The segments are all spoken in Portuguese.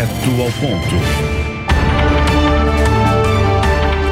Direto ao ponto.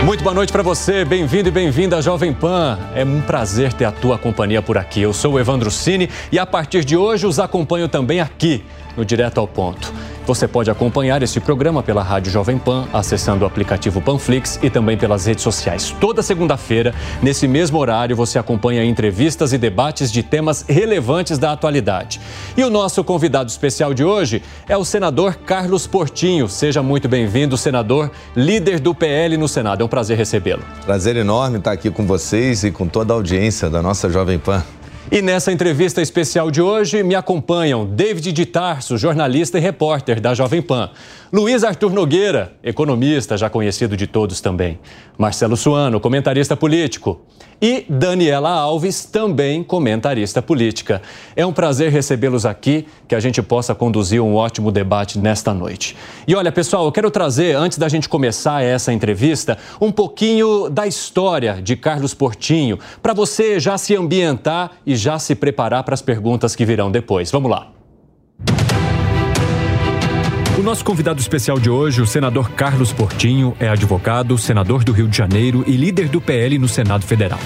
Muito boa noite para você, bem-vindo e bem-vinda à Jovem Pan. É um prazer ter a tua companhia por aqui. Eu sou o Evandro Cini e a partir de hoje os acompanho também aqui no Direto ao Ponto. Você pode acompanhar esse programa pela Rádio Jovem Pan, acessando o aplicativo Panflix e também pelas redes sociais. Toda segunda-feira, nesse mesmo horário, você acompanha entrevistas e debates de temas relevantes da atualidade. E o nosso convidado especial de hoje é o senador Carlos Portinho. Seja muito bem-vindo, senador, líder do PL no Senado. É um prazer recebê-lo. Prazer enorme estar aqui com vocês e com toda a audiência da nossa Jovem Pan. E nessa entrevista especial de hoje me acompanham David de Tarso, jornalista e repórter da Jovem Pan, Luiz Arthur Nogueira, economista já conhecido de todos também, Marcelo Suano, comentarista político, e Daniela Alves, também comentarista política. É um prazer recebê-los aqui, que a gente possa conduzir um ótimo debate nesta noite. E olha, pessoal, eu quero trazer, antes da gente começar essa entrevista, um pouquinho da história de Carlos Portinho, para você já se ambientar e já se preparar para as perguntas que virão depois. Vamos lá. O nosso convidado especial de hoje, o senador Carlos Portinho, é advogado, senador do Rio de Janeiro e líder do PL no Senado Federal.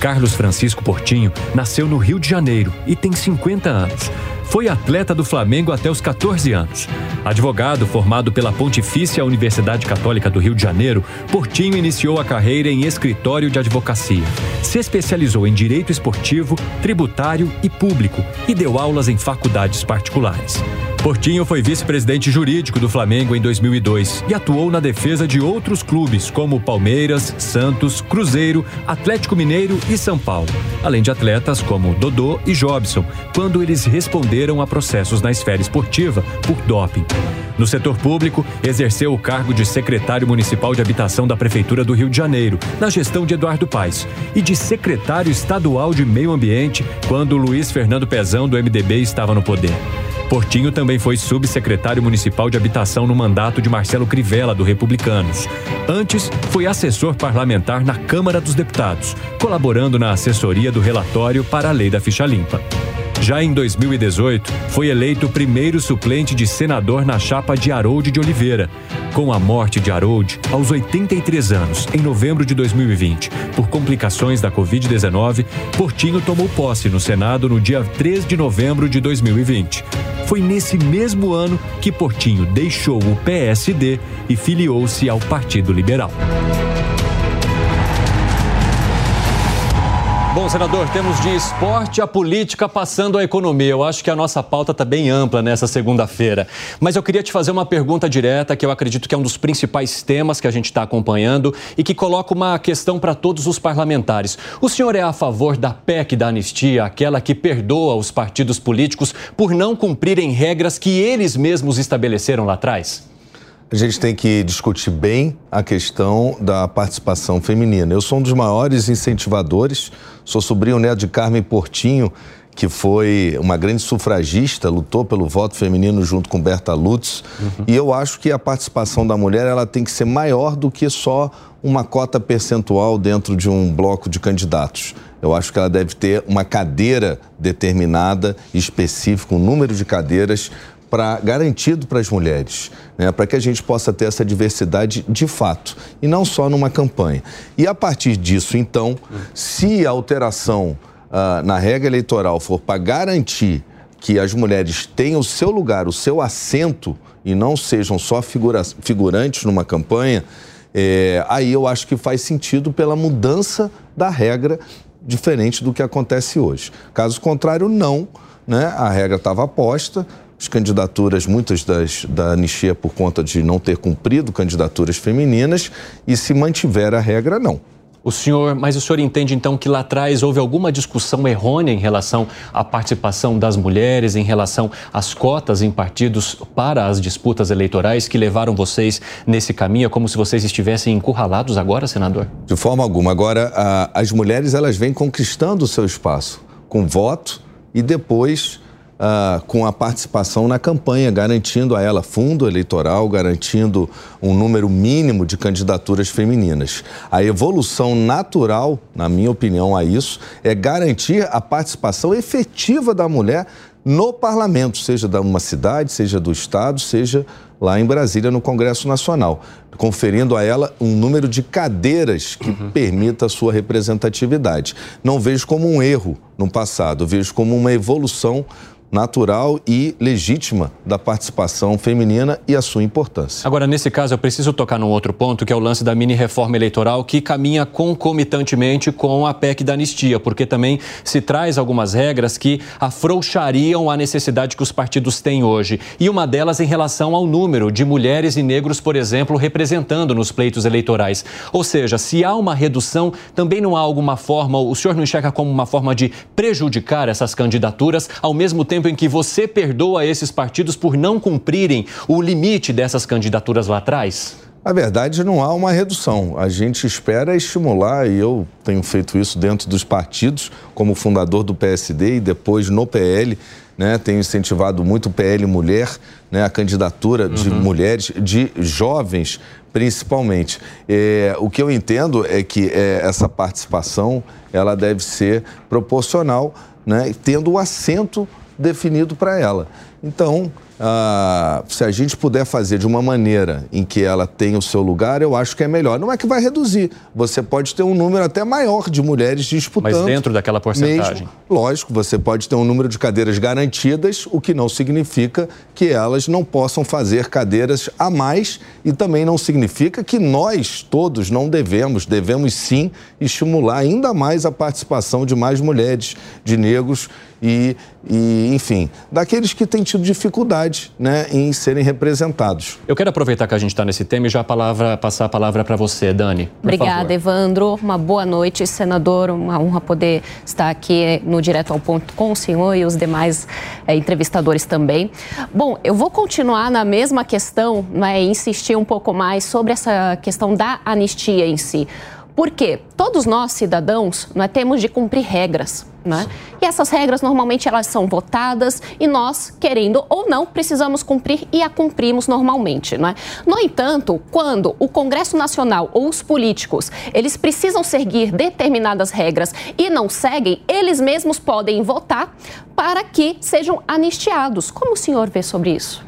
Carlos Francisco Portinho nasceu no Rio de Janeiro e tem 50 anos. Foi atleta do Flamengo até os 14 anos. Advogado formado pela Pontifícia Universidade Católica do Rio de Janeiro, Portinho iniciou a carreira em escritório de advocacia. Se especializou em direito esportivo, tributário e público e deu aulas em faculdades particulares. Portinho foi vice-presidente jurídico do Flamengo em 2002 e atuou na defesa de outros clubes como Palmeiras, Santos, Cruzeiro, Atlético Mineiro e São Paulo, além de atletas como Dodô e Jobson, quando eles responderam a processos na esfera esportiva por doping. No setor público, exerceu o cargo de secretário municipal de habitação da Prefeitura do Rio de Janeiro, na gestão de Eduardo Paes, e de secretário estadual de Meio Ambiente, quando Luiz Fernando Pezão, do MDB, estava no poder. Portinho também foi subsecretário municipal de habitação no mandato de Marcelo Crivella, do Republicanos. Antes, foi assessor parlamentar na Câmara dos Deputados, colaborando na assessoria do relatório para a Lei da Ficha Limpa. Já em 2018, foi eleito o primeiro suplente de senador na chapa de Harold de Oliveira. Com a morte de Harold, aos 83 anos, em novembro de 2020, por complicações da Covid-19, Portinho tomou posse no Senado no dia 3 de novembro de 2020. Foi nesse mesmo ano que Portinho deixou o PSD e filiou-se ao Partido Liberal. Bom, senador, temos de esporte a política passando a economia. Eu acho que a nossa pauta está bem ampla nessa segunda-feira. Mas eu queria te fazer uma pergunta direta, que eu acredito que é um dos principais temas que a gente está acompanhando e que coloca uma questão para todos os parlamentares. O senhor é a favor da PEC da anistia, aquela que perdoa os partidos políticos por não cumprirem regras que eles mesmos estabeleceram lá atrás? A gente tem que discutir bem a questão da participação feminina. Eu sou um dos maiores incentivadores, sou sobrinho neto de Carmen Portinho, que foi uma grande sufragista, lutou pelo voto feminino junto com Berta Lutz. Uhum. E eu acho que a participação da mulher ela tem que ser maior do que só uma cota percentual dentro de um bloco de candidatos. Eu acho que ela deve ter uma cadeira determinada, específica, um número de cadeiras para garantido para as mulheres, né, para que a gente possa ter essa diversidade de fato e não só numa campanha. E a partir disso, então, se a alteração uh, na regra eleitoral for para garantir que as mulheres tenham o seu lugar, o seu assento e não sejam só figura, figurantes numa campanha, é, aí eu acho que faz sentido pela mudança da regra diferente do que acontece hoje. Caso contrário, não. Né? A regra estava posta, as candidaturas, muitas das, da anistia por conta de não ter cumprido candidaturas femininas, e se mantiver a regra, não. O senhor, mas o senhor entende então que lá atrás houve alguma discussão errônea em relação à participação das mulheres, em relação às cotas em partidos para as disputas eleitorais que levaram vocês nesse caminho? É como se vocês estivessem encurralados agora, senador? De forma alguma. Agora, a, as mulheres elas vêm conquistando o seu espaço com voto e depois Uh, com a participação na campanha, garantindo a ela fundo eleitoral, garantindo um número mínimo de candidaturas femininas. A evolução natural, na minha opinião, a isso, é garantir a participação efetiva da mulher no parlamento, seja de uma cidade, seja do estado, seja lá em Brasília, no Congresso Nacional, conferindo a ela um número de cadeiras que uhum. permita a sua representatividade. Não vejo como um erro no passado, vejo como uma evolução natural e legítima da participação feminina e a sua importância. Agora, nesse caso, eu preciso tocar num outro ponto, que é o lance da mini-reforma eleitoral, que caminha concomitantemente com a PEC da anistia, porque também se traz algumas regras que afrouxariam a necessidade que os partidos têm hoje. E uma delas em relação ao número de mulheres e negros, por exemplo, representando nos pleitos eleitorais. Ou seja, se há uma redução, também não há alguma forma, o senhor não enxerga como uma forma de prejudicar essas candidaturas, ao mesmo tempo tempo em que você perdoa esses partidos por não cumprirem o limite dessas candidaturas lá atrás? A verdade, não há uma redução. A gente espera estimular, e eu tenho feito isso dentro dos partidos, como fundador do PSD e depois no PL, né, tenho incentivado muito o PL Mulher, né, a candidatura de uhum. mulheres, de jovens principalmente. É, o que eu entendo é que é, essa participação ela deve ser proporcional, né, tendo o assento definido para ela. Então, ah, se a gente puder fazer de uma maneira em que ela tenha o seu lugar, eu acho que é melhor. Não é que vai reduzir. Você pode ter um número até maior de mulheres disputando. Mas dentro daquela porcentagem. Mesmo, lógico, você pode ter um número de cadeiras garantidas, o que não significa que elas não possam fazer cadeiras a mais e também não significa que nós todos não devemos, devemos sim estimular ainda mais a participação de mais mulheres, de negros e, e, enfim, daqueles que têm tido dificuldade né, em serem representados. Eu quero aproveitar que a gente está nesse tema e já a palavra, passar a palavra para você, Dani. Obrigada, favor. Evandro. Uma boa noite, senador. Uma honra poder estar aqui no Direto ao Ponto com o senhor e os demais é, entrevistadores também. Bom, eu vou continuar na mesma questão, né, insistir um pouco mais sobre essa questão da anistia em si. Porque todos nós, cidadãos, é, temos de cumprir regras. Né? E essas regras normalmente elas são votadas e nós, querendo ou não, precisamos cumprir e a cumprimos normalmente. Né? No entanto, quando o Congresso Nacional ou os políticos eles precisam seguir determinadas regras e não seguem, eles mesmos podem votar para que sejam anistiados. Como o senhor vê sobre isso?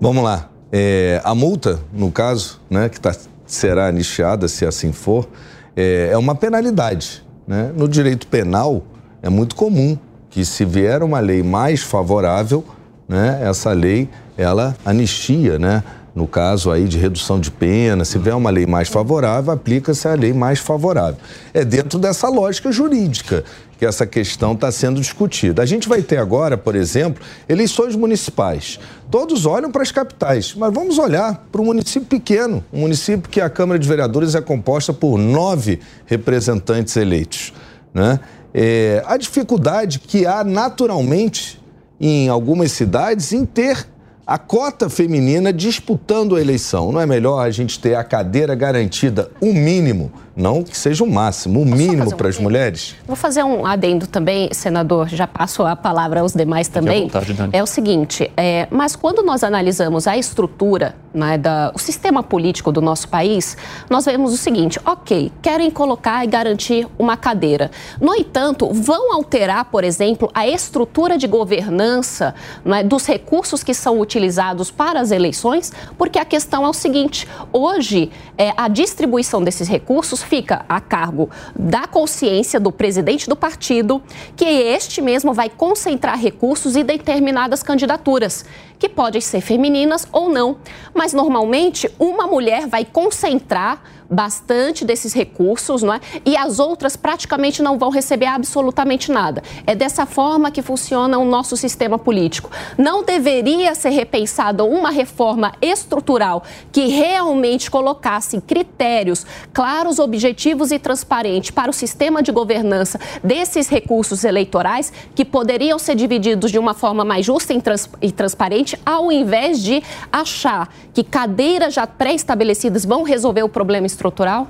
Vamos lá. É, a multa, no caso, né, que tá, será anistiada, se assim for, é, é uma penalidade. Né? No direito penal, é muito comum que se vier uma lei mais favorável, né, essa lei ela anistia, né? No caso aí de redução de pena, se vier uma lei mais favorável, aplica-se a lei mais favorável. É dentro dessa lógica jurídica que essa questão está sendo discutida. A gente vai ter agora, por exemplo, eleições municipais. Todos olham para as capitais, mas vamos olhar para um município pequeno, um município que a Câmara de Vereadores é composta por nove representantes eleitos. Né? É, a dificuldade que há naturalmente em algumas cidades em ter a cota feminina disputando a eleição. Não é melhor a gente ter a cadeira garantida, o mínimo, não que seja o máximo, o mínimo um para as mulheres? Vou fazer um adendo também, senador, já passo a palavra aos demais também. Vontade, é o seguinte, é, mas quando nós analisamos a estrutura, né, da, o sistema político do nosso país, nós vemos o seguinte, ok, querem colocar e garantir uma cadeira. No entanto, vão alterar, por exemplo, a estrutura de governança né, dos recursos que são utilizados utilizados para as eleições, porque a questão é o seguinte: hoje é, a distribuição desses recursos fica a cargo da consciência do presidente do partido, que este mesmo vai concentrar recursos em determinadas candidaturas, que podem ser femininas ou não, mas normalmente uma mulher vai concentrar bastante desses recursos, não é? E as outras praticamente não vão receber absolutamente nada. É dessa forma que funciona o nosso sistema político. Não deveria ser repensada uma reforma estrutural que realmente colocasse critérios claros, objetivos e transparentes para o sistema de governança desses recursos eleitorais que poderiam ser divididos de uma forma mais justa e transparente, ao invés de achar que cadeiras já pré-estabelecidas vão resolver o problema estrutural?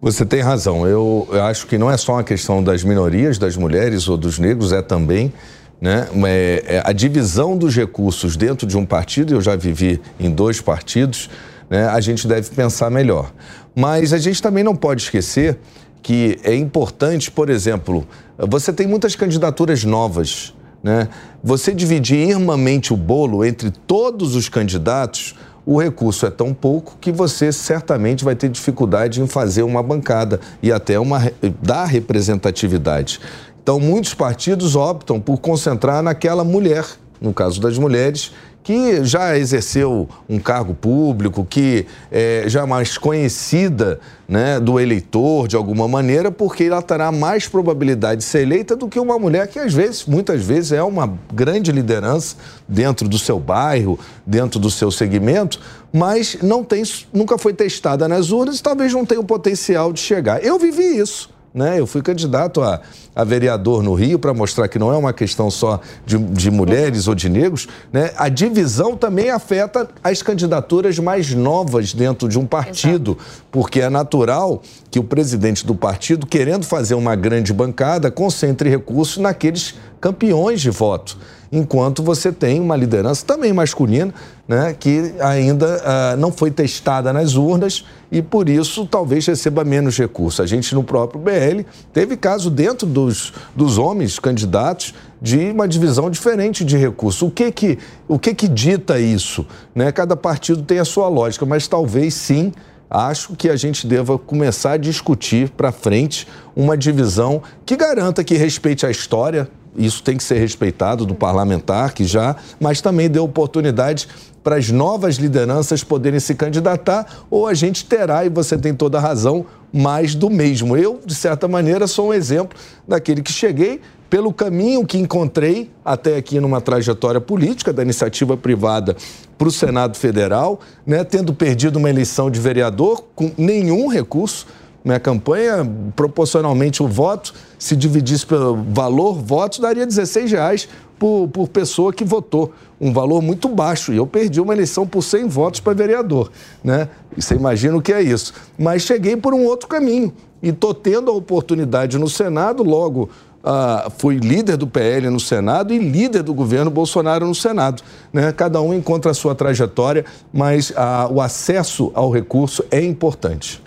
Você tem razão. Eu, eu, acho que não é só uma questão das minorias, das mulheres ou dos negros, é também né, é, é a divisão dos recursos dentro de um partido. Eu já vivi em dois partidos. Né, a gente deve pensar melhor. Mas a gente também não pode esquecer que é importante, por exemplo, você tem muitas candidaturas novas né? Você dividir irmamente o bolo entre todos os candidatos, o recurso é tão pouco que você certamente vai ter dificuldade em fazer uma bancada e até uma dar representatividade. Então, muitos partidos optam por concentrar naquela mulher, no caso das mulheres, que já exerceu um cargo público, que é já é mais conhecida né, do eleitor de alguma maneira, porque ela terá mais probabilidade de ser eleita do que uma mulher que às vezes, muitas vezes, é uma grande liderança dentro do seu bairro, dentro do seu segmento, mas não tem, nunca foi testada nas urnas e talvez não tenha o potencial de chegar. Eu vivi isso. Né? Eu fui candidato a, a vereador no Rio para mostrar que não é uma questão só de, de mulheres ou de negros. Né? A divisão também afeta as candidaturas mais novas dentro de um partido, Exato. porque é natural que o presidente do partido, querendo fazer uma grande bancada, concentre recursos naqueles campeões de voto enquanto você tem uma liderança também masculina, né, que ainda uh, não foi testada nas urnas e por isso talvez receba menos recursos. A gente no próprio BL teve caso dentro dos, dos homens candidatos de uma divisão diferente de recursos. O que que, o que, que dita isso? Né? Cada partido tem a sua lógica, mas talvez sim acho que a gente deva começar a discutir para frente uma divisão que garanta que respeite a história isso tem que ser respeitado do parlamentar que já, mas também dê oportunidade para as novas lideranças poderem se candidatar, ou a gente terá, e você tem toda a razão, mais do mesmo. Eu, de certa maneira, sou um exemplo daquele que cheguei pelo caminho que encontrei até aqui numa trajetória política da iniciativa privada para o Senado Federal, né, tendo perdido uma eleição de vereador com nenhum recurso minha campanha, proporcionalmente o voto, se dividisse pelo valor votos, daria 16 reais por, por pessoa que votou. Um valor muito baixo. E eu perdi uma eleição por 100 votos para vereador. Né? E você imagina o que é isso. Mas cheguei por um outro caminho. E estou tendo a oportunidade no Senado, logo Uh, fui líder do PL no Senado e líder do governo Bolsonaro no Senado. Né? Cada um encontra a sua trajetória, mas uh, o acesso ao recurso é importante.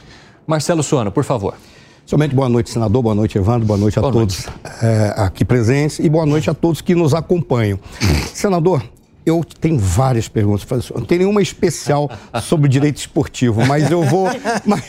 Marcelo Suano, por favor. Somente boa noite, senador, boa noite, Evandro, boa noite a boa todos noite. É, aqui presentes e boa noite a todos que nos acompanham. Senador, eu tenho várias perguntas para Não tem nenhuma especial sobre direito esportivo, mas eu vou. Mas,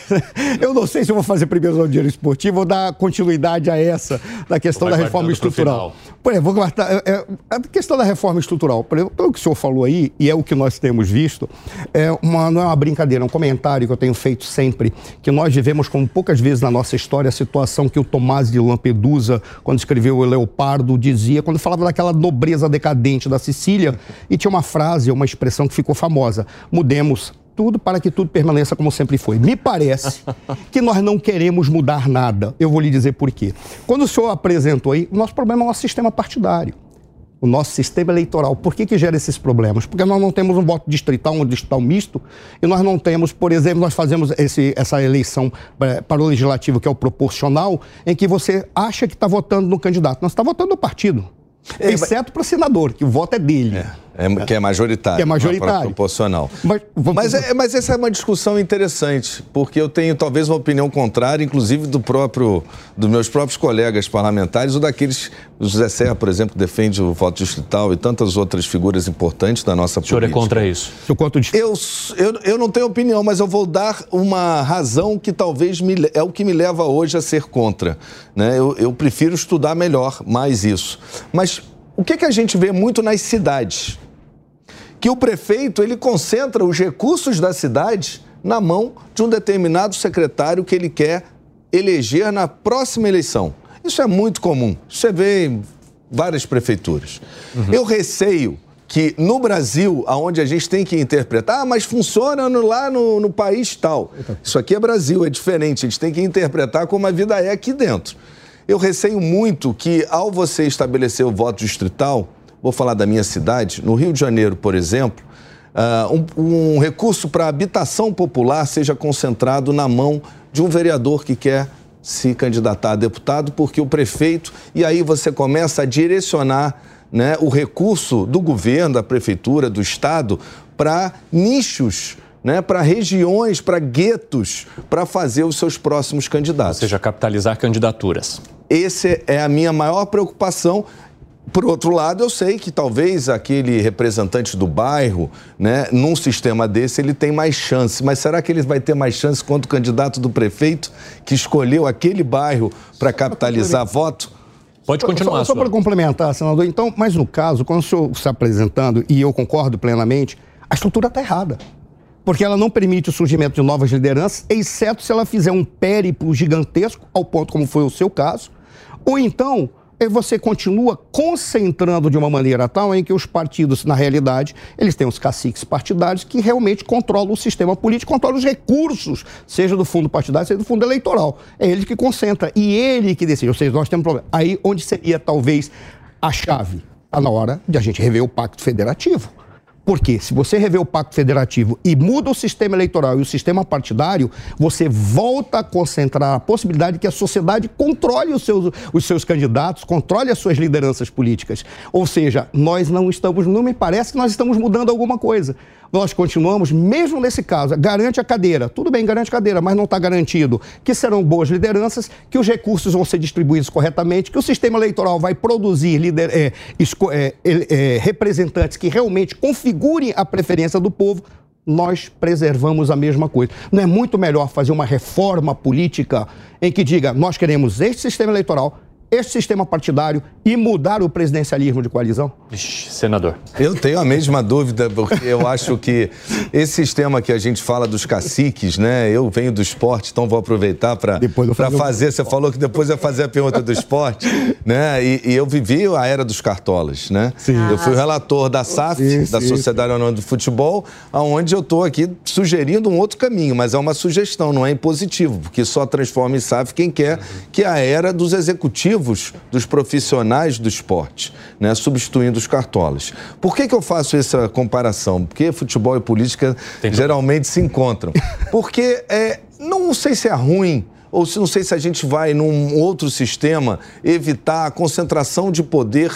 eu não sei se eu vou fazer primeiro sobre direito esportivo ou dar continuidade a essa, da questão da reforma estrutural. Por exemplo, vou guardar, é, é, a questão da reforma estrutural, por exemplo, pelo que o senhor falou aí, e é o que nós temos visto, é uma, não é uma brincadeira, é um comentário que eu tenho feito sempre, que nós vivemos como poucas vezes na nossa história a situação que o Tomás de Lampedusa, quando escreveu o Leopardo, dizia, quando falava daquela nobreza decadente da Sicília, e tinha uma frase, uma expressão que ficou famosa: mudemos tudo para que tudo permaneça como sempre foi. Me parece que nós não queremos mudar nada. Eu vou lhe dizer por quê. Quando o senhor apresentou aí, o nosso problema é o nosso sistema partidário. O nosso sistema eleitoral. Por que, que gera esses problemas? Porque nós não temos um voto distrital, um distrital misto, e nós não temos, por exemplo, nós fazemos esse, essa eleição é, para o legislativo, que é o proporcional, em que você acha que está votando no candidato. Nós está votando no partido. É, Exceto para senador, que o voto é dele. É. É, que é majoritário. Que é majoritário. Proporcional. Mas, vamos... mas, é, mas essa é uma discussão interessante, porque eu tenho talvez uma opinião contrária, inclusive do próprio, dos meus próprios colegas parlamentares, ou daqueles, o José Serra, por exemplo, defende o voto distrital e tantas outras figuras importantes da nossa política. O senhor é contra isso? Eu, eu, eu não tenho opinião, mas eu vou dar uma razão que talvez me, é o que me leva hoje a ser contra. Né? Eu, eu prefiro estudar melhor mais isso. Mas o que, que a gente vê muito nas cidades? Que o prefeito ele concentra os recursos da cidade na mão de um determinado secretário que ele quer eleger na próxima eleição. Isso é muito comum. Você vê em várias prefeituras. Uhum. Eu receio que no Brasil, aonde a gente tem que interpretar, ah, mas funciona no, lá no, no país tal. Isso aqui é Brasil, é diferente. A gente tem que interpretar como a vida é aqui dentro. Eu receio muito que, ao você estabelecer o voto distrital, vou falar da minha cidade, no Rio de Janeiro, por exemplo, uh, um, um recurso para habitação popular seja concentrado na mão de um vereador que quer se candidatar a deputado, porque o prefeito, e aí você começa a direcionar né, o recurso do governo, da prefeitura, do Estado, para nichos né, para regiões, para guetos, para fazer os seus próximos candidatos. Ou seja, capitalizar candidaturas. Essa é a minha maior preocupação. por outro lado, eu sei que talvez aquele representante do bairro, né, num sistema desse, ele tem mais chance. Mas será que ele vai ter mais chance quanto o candidato do prefeito que escolheu aquele bairro para capitalizar voto? Pode continuar. Só, só para complementar, senador. Então, mas no caso, quando o senhor está apresentando, e eu concordo plenamente, a estrutura está errada. Porque ela não permite o surgimento de novas lideranças, exceto se ela fizer um périplo gigantesco, ao ponto como foi o seu caso, ou então você continua concentrando de uma maneira tal em que os partidos, na realidade, eles têm os caciques partidários que realmente controlam o sistema político, controlam os recursos, seja do fundo partidário, seja do fundo eleitoral. É ele que concentra e ele que decide. Ou seja, nós temos um problema. Aí onde seria talvez a chave? Está na hora de a gente rever o pacto federativo. Porque se você rever o pacto federativo e muda o sistema eleitoral e o sistema partidário, você volta a concentrar a possibilidade de que a sociedade controle os seus, os seus candidatos, controle as suas lideranças políticas. Ou seja, nós não estamos, não me parece que nós estamos mudando alguma coisa nós continuamos, mesmo nesse caso, garante a cadeira. Tudo bem, garante a cadeira, mas não está garantido que serão boas lideranças, que os recursos vão ser distribuídos corretamente, que o sistema eleitoral vai produzir lider, é, é, é, representantes que realmente configurem a preferência do povo. Nós preservamos a mesma coisa. Não é muito melhor fazer uma reforma política em que diga nós queremos este sistema eleitoral, este sistema partidário e mudar o presidencialismo de coalizão? Ixi, senador. Eu tenho a mesma dúvida, porque eu acho que esse sistema que a gente fala dos caciques, né? Eu venho do esporte, então vou aproveitar para fazer. fazer. Você falou que depois ia fazer a pergunta do esporte, né? E, e, eu vivi a era dos cartolas, né? Sim. Eu fui relator da SAF, sim, da sim, Sociedade Anônima do Futebol, aonde eu estou aqui sugerindo um outro caminho, mas é uma sugestão, não é impositivo, porque só transforma em SAF quem quer, que é a era dos executivos dos profissionais do esporte, né, substituindo os cartolas. Por que, que eu faço essa comparação? Porque futebol e política Entendi. geralmente se encontram. Porque é, não sei se é ruim ou se não sei se a gente vai num outro sistema evitar a concentração de poder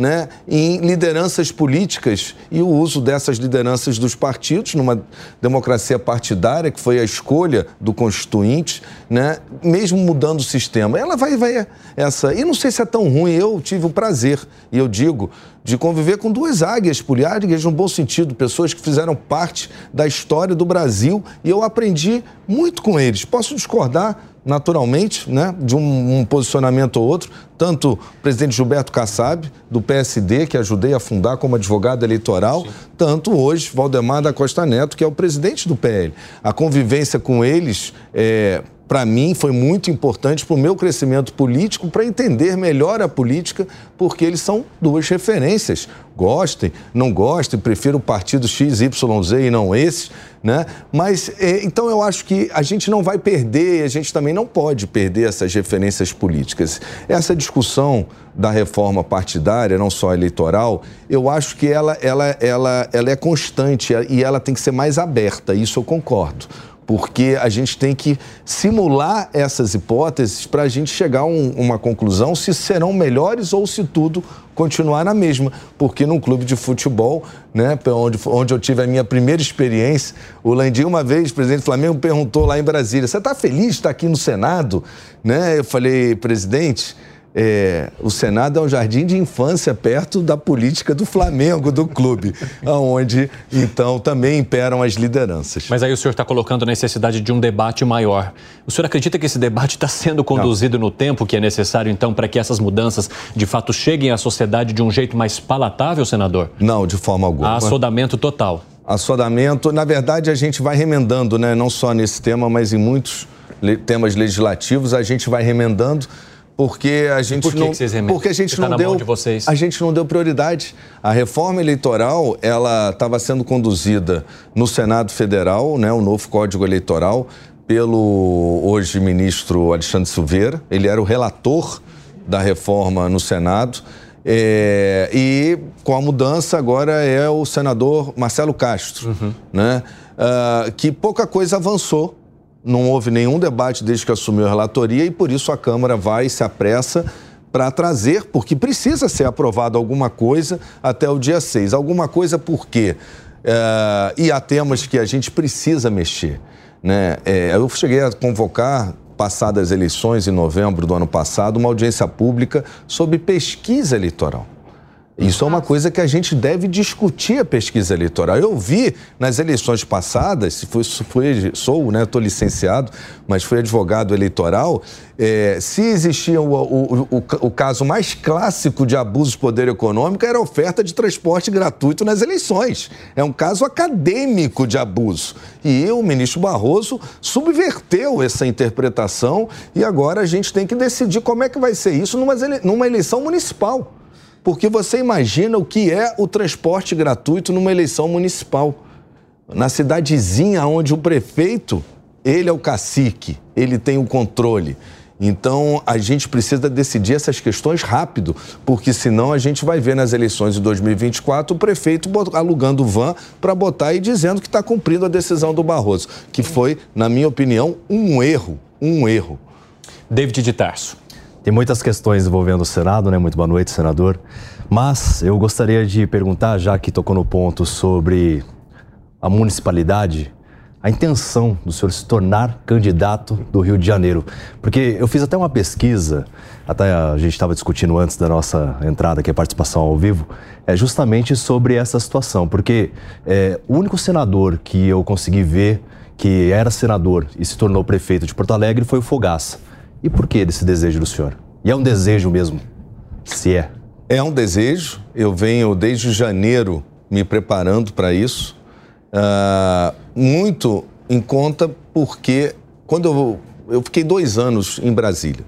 né, em lideranças políticas e o uso dessas lideranças dos partidos numa democracia partidária que foi a escolha do constituinte, né, mesmo mudando o sistema. Ela vai, vai essa. E não sei se é tão ruim. Eu tive o prazer e eu digo de conviver com duas águias poliárias no bom sentido, pessoas que fizeram parte da história do Brasil e eu aprendi muito com eles. Posso discordar naturalmente, né, de um, um, posicionamento ou outro, tanto o presidente Gilberto Kassab, do PSD, que ajudei a fundar como advogado eleitoral, Sim. tanto hoje Valdemar da Costa Neto, que é o presidente do PL. A convivência com eles é, para mim, foi muito importante para o meu crescimento político, para entender melhor a política, porque eles são duas referências. Gostem, não gostem, prefiro o partido X, Y, Z e não esse, né? Mas, é, então eu acho que a gente não vai perder, a gente também não pode perder essas referências políticas. Essa discussão da reforma partidária, não só eleitoral, eu acho que ela, ela, ela, ela é constante e ela tem que ser mais aberta, isso eu concordo porque a gente tem que simular essas hipóteses para a gente chegar a um, uma conclusão se serão melhores ou se tudo continuar na mesma. Porque num clube de futebol, né, onde, onde eu tive a minha primeira experiência, o Landim, uma vez, o presidente do Flamengo, perguntou lá em Brasília: Você está feliz de estar aqui no Senado? Né? Eu falei, presidente é, o Senado é um jardim de infância perto da política do Flamengo, do clube, onde então também imperam as lideranças. Mas aí o senhor está colocando a necessidade de um debate maior. O senhor acredita que esse debate está sendo conduzido Não. no tempo que é necessário, então, para que essas mudanças de fato cheguem à sociedade de um jeito mais palatável, senador? Não, de forma alguma. Assodamento total. Assodamento, na verdade, a gente vai remendando, né? não só nesse tema, mas em muitos temas legislativos, a gente vai remendando porque a gente por que não que vocês porque a gente tá não deu de a gente não deu prioridade. A reforma eleitoral ela estava sendo conduzida no Senado Federal, né, o novo Código Eleitoral pelo hoje ministro Alexandre Silveira. Ele era o relator da reforma no Senado. É, e com a mudança agora é o senador Marcelo Castro, uhum. né, uh, que pouca coisa avançou não houve nenhum debate desde que assumiu a relatoria e por isso a Câmara vai e se apressa para trazer, porque precisa ser aprovado alguma coisa até o dia 6. Alguma coisa por quê? É, e há temas que a gente precisa mexer. Né? É, eu cheguei a convocar, passadas as eleições, em novembro do ano passado, uma audiência pública sobre pesquisa eleitoral. Isso é uma coisa que a gente deve discutir a pesquisa eleitoral. Eu vi nas eleições passadas, se foi, foi sou, né, estou licenciado, mas fui advogado eleitoral, é, se existia o, o, o, o, caso mais clássico de abuso de poder econômico era a oferta de transporte gratuito nas eleições. É um caso acadêmico de abuso. E o ministro Barroso subverteu essa interpretação e agora a gente tem que decidir como é que vai ser isso numa, numa eleição municipal. Porque você imagina o que é o transporte gratuito numa eleição municipal. Na cidadezinha onde o prefeito, ele é o cacique, ele tem o controle. Então, a gente precisa decidir essas questões rápido, porque senão a gente vai ver nas eleições de 2024 o prefeito alugando van para botar e dizendo que está cumprindo a decisão do Barroso, que foi, na minha opinião, um erro, um erro. David de Tarso. Tem muitas questões envolvendo o Senado, né? Muito boa noite, senador. Mas eu gostaria de perguntar, já que tocou no ponto sobre a municipalidade, a intenção do senhor se tornar candidato do Rio de Janeiro? Porque eu fiz até uma pesquisa, até a gente estava discutindo antes da nossa entrada aqui, a participação ao vivo, é justamente sobre essa situação. Porque é, o único senador que eu consegui ver que era senador e se tornou prefeito de Porto Alegre foi o Fogaça. E por que desse desejo do senhor? E é um desejo mesmo, se é? É um desejo. Eu venho desde janeiro me preparando para isso uh, muito em conta porque quando eu, eu fiquei dois anos em Brasília,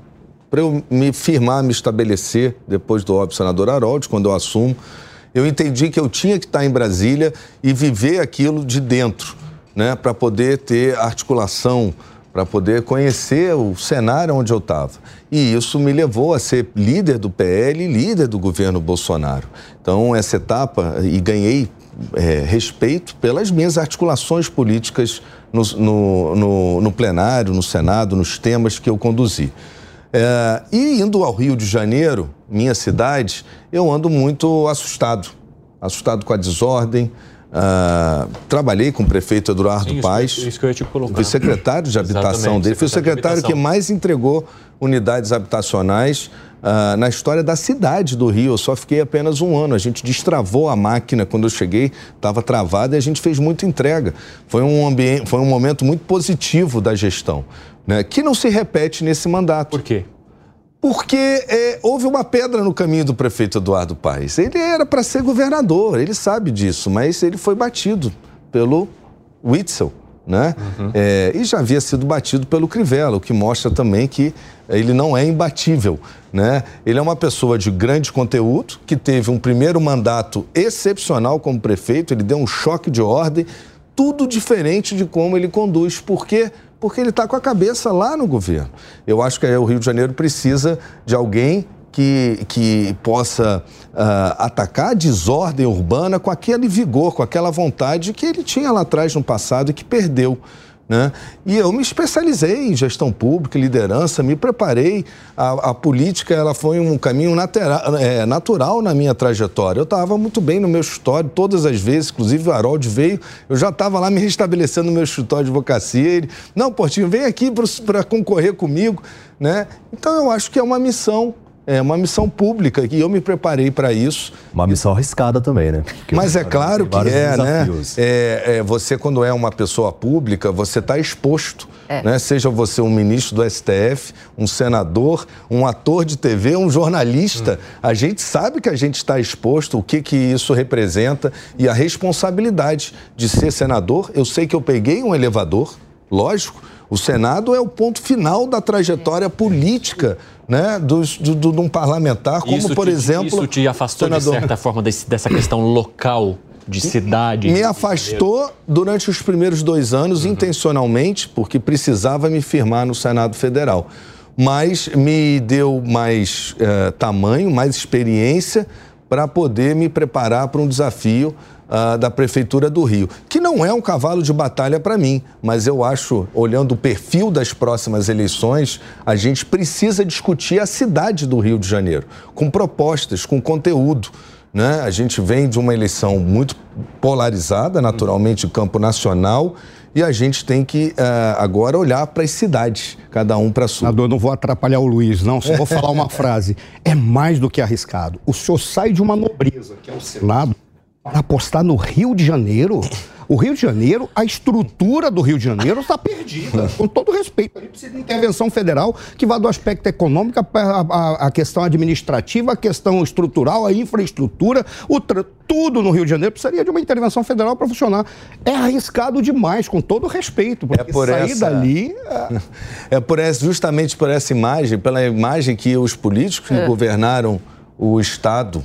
para eu me firmar, me estabelecer depois do óbvio senador Harold, quando eu assumo, eu entendi que eu tinha que estar em Brasília e viver aquilo de dentro, né, para poder ter articulação, para poder conhecer o cenário onde eu estava. E isso me levou a ser líder do PL e líder do governo Bolsonaro. Então, essa etapa, e ganhei é, respeito pelas minhas articulações políticas no, no, no, no, plenário, no Senado, nos temas que eu conduzi. É, e indo ao Rio de Janeiro, minha cidade, eu ando muito assustado. Assustado com a desordem. Uh, trabalhei com o prefeito Eduardo Sim, Paes. Isso que eu ia te colocar. Fui secretário de habitação dele. Fui o secretário que mais entregou unidades habitacionais uh, na história da cidade do Rio. Eu só fiquei apenas um ano. A gente destravou a máquina quando eu cheguei, estava travada e a gente fez muita entrega. Foi um, ambiente, foi um momento muito positivo da gestão, né, que não se repete nesse mandato. Por quê? Porque é, houve uma pedra no caminho do prefeito Eduardo Paes. Ele era para ser governador, ele sabe disso, mas ele foi batido pelo Witzel né? Uhum. É, e já havia sido batido pelo Crivella, o que mostra também que ele não é imbatível, né? Ele é uma pessoa de grande conteúdo, que teve um primeiro mandato excepcional como prefeito, ele deu um choque de ordem, tudo diferente de como ele conduz. Por quê? Porque ele está com a cabeça lá no governo. Eu acho que o Rio de Janeiro precisa de alguém que, que possa uh, atacar a desordem urbana com aquele vigor, com aquela vontade que ele tinha lá atrás no passado e que perdeu. Né? E eu me especializei em gestão pública, liderança, me preparei. A, a política ela foi um caminho natural, é, natural na minha trajetória. Eu estava muito bem no meu escritório, todas as vezes, inclusive o Harold veio, eu já estava lá me restabelecendo no meu escritório de advocacia. Ele, não, Portinho, vem aqui para concorrer comigo. Né? Então eu acho que é uma missão é uma missão pública e eu me preparei para isso. Uma missão arriscada também, né? Porque Mas é claro que é, né? desafios. né? É, é, você, quando é uma pessoa pública, você está exposto. É. Né? Seja você um ministro do STF, um senador, um ator de TV, um jornalista. Hum. A gente sabe que a gente está exposto, o que, que isso representa e a responsabilidade de ser senador. Eu sei que eu peguei um elevador, lógico. O Senado é o ponto final da trajetória política né, dos, do, de um parlamentar, como isso por te, exemplo. Isso te afastou senador... de certa forma desse, dessa questão local de cidade. Me afastou durante os primeiros dois anos, uhum. intencionalmente, porque precisava me firmar no Senado Federal. Mas me deu mais uh, tamanho, mais experiência para poder me preparar para um desafio uh, da Prefeitura do Rio, que não é um cavalo de batalha para mim, mas eu acho, olhando o perfil das próximas eleições, a gente precisa discutir a cidade do Rio de Janeiro, com propostas, com conteúdo. Né? A gente vem de uma eleição muito polarizada, naturalmente, campo nacional, e a gente tem que uh, agora olhar para as cidades, cada um para a sua. Senador, não vou atrapalhar o Luiz, não, só vou falar uma frase. É mais do que arriscado. O senhor sai de uma nobreza, que é o Senado, para apostar no Rio de Janeiro. O Rio de Janeiro, a estrutura do Rio de Janeiro está perdida. Com todo respeito, ali precisa de intervenção federal que vá do aspecto econômico, a, a, a questão administrativa, a questão estrutural, a infraestrutura, o tudo no Rio de Janeiro precisaria de uma intervenção federal para funcionar. É arriscado demais, com todo respeito, porque é por sair essa... dali. É... é por essa, justamente por essa imagem, pela imagem que os políticos que é. governaram o Estado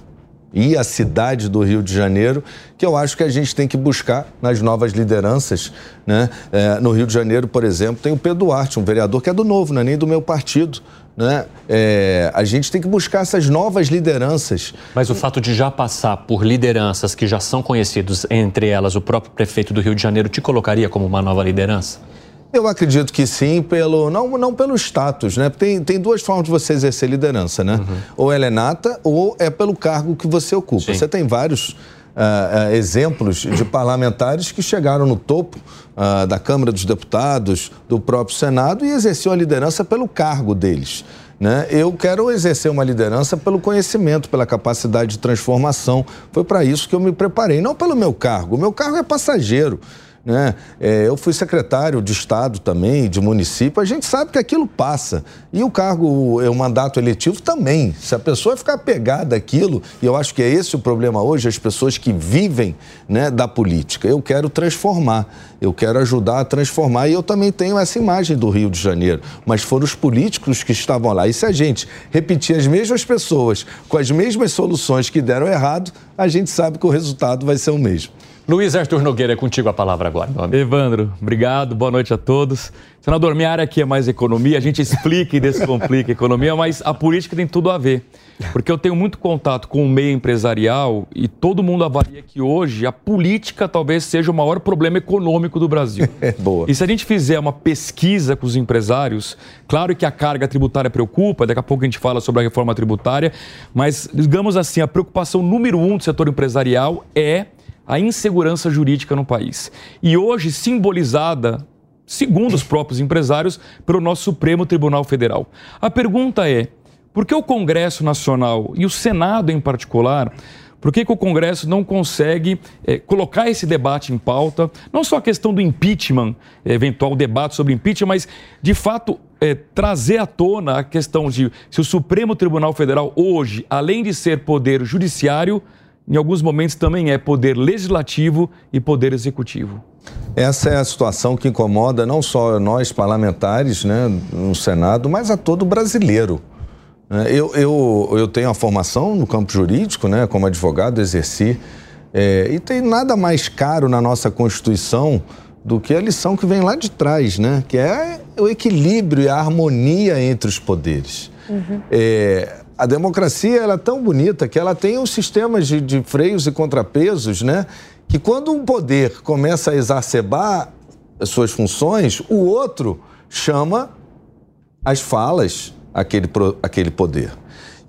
e a cidade do Rio de Janeiro, que eu acho que a gente tem que buscar nas novas lideranças. Né? É, no Rio de Janeiro, por exemplo, tem o Pedro Duarte, um vereador que é do Novo, não é nem do meu partido. Né? É, a gente tem que buscar essas novas lideranças. Mas o fato de já passar por lideranças que já são conhecidos, entre elas o próprio prefeito do Rio de Janeiro, te colocaria como uma nova liderança? Eu acredito que sim, pelo não, não pelo status, né? Tem, tem duas formas de você exercer liderança, né? Uhum. Ou ela é nata ou é pelo cargo que você ocupa. Sim. Você tem vários uh, uh, exemplos de parlamentares que chegaram no topo uh, da Câmara dos Deputados, do próprio Senado e exerciam a liderança pelo cargo deles. Né? Eu quero exercer uma liderança pelo conhecimento, pela capacidade de transformação. Foi para isso que eu me preparei, não pelo meu cargo. O meu cargo é passageiro. Né? É, eu fui secretário de Estado também, de município, a gente sabe que aquilo passa. E o cargo, o mandato eletivo também. Se a pessoa ficar pegada àquilo, e eu acho que é esse o problema hoje, as pessoas que vivem né, da política. Eu quero transformar, eu quero ajudar a transformar. E eu também tenho essa imagem do Rio de Janeiro. Mas foram os políticos que estavam lá. E se a gente repetir as mesmas pessoas com as mesmas soluções que deram errado, a gente sabe que o resultado vai ser o mesmo. Luiz Arthur Nogueira, é contigo a palavra agora. Evandro, obrigado, boa noite a todos. Senador, minha área aqui é mais economia, a gente explica e descomplica a economia, mas a política tem tudo a ver. Porque eu tenho muito contato com o meio empresarial e todo mundo avalia que hoje a política talvez seja o maior problema econômico do Brasil. É boa. E se a gente fizer uma pesquisa com os empresários, claro que a carga tributária preocupa, daqui a pouco a gente fala sobre a reforma tributária, mas digamos assim, a preocupação número um do setor empresarial é a insegurança jurídica no país. E hoje simbolizada, segundo os próprios empresários, pelo nosso Supremo Tribunal Federal. A pergunta é: por que o Congresso Nacional e o Senado em particular por que, que, o Congresso não consegue é, colocar esse debate em pauta? Não só a questão do impeachment, eventual debate sobre impeachment, mas, de fato, é, trazer à tona a questão de se o Supremo Tribunal Federal hoje, além de ser poder judiciário, em alguns momentos também é poder legislativo e poder executivo. Essa é a situação que incomoda não só nós parlamentares né, no Senado, mas a todo brasileiro. É, eu, eu, eu tenho a formação no campo jurídico, né, como advogado, exerci, é, e tem nada mais caro na nossa Constituição do que a lição que vem lá de trás, né, que é o equilíbrio e a harmonia entre os poderes. Uhum. É, a democracia ela é tão bonita que ela tem os sistemas de, de freios e contrapesos, né? Que quando um poder começa a exacerbar as suas funções, o outro chama as falas aquele, aquele poder.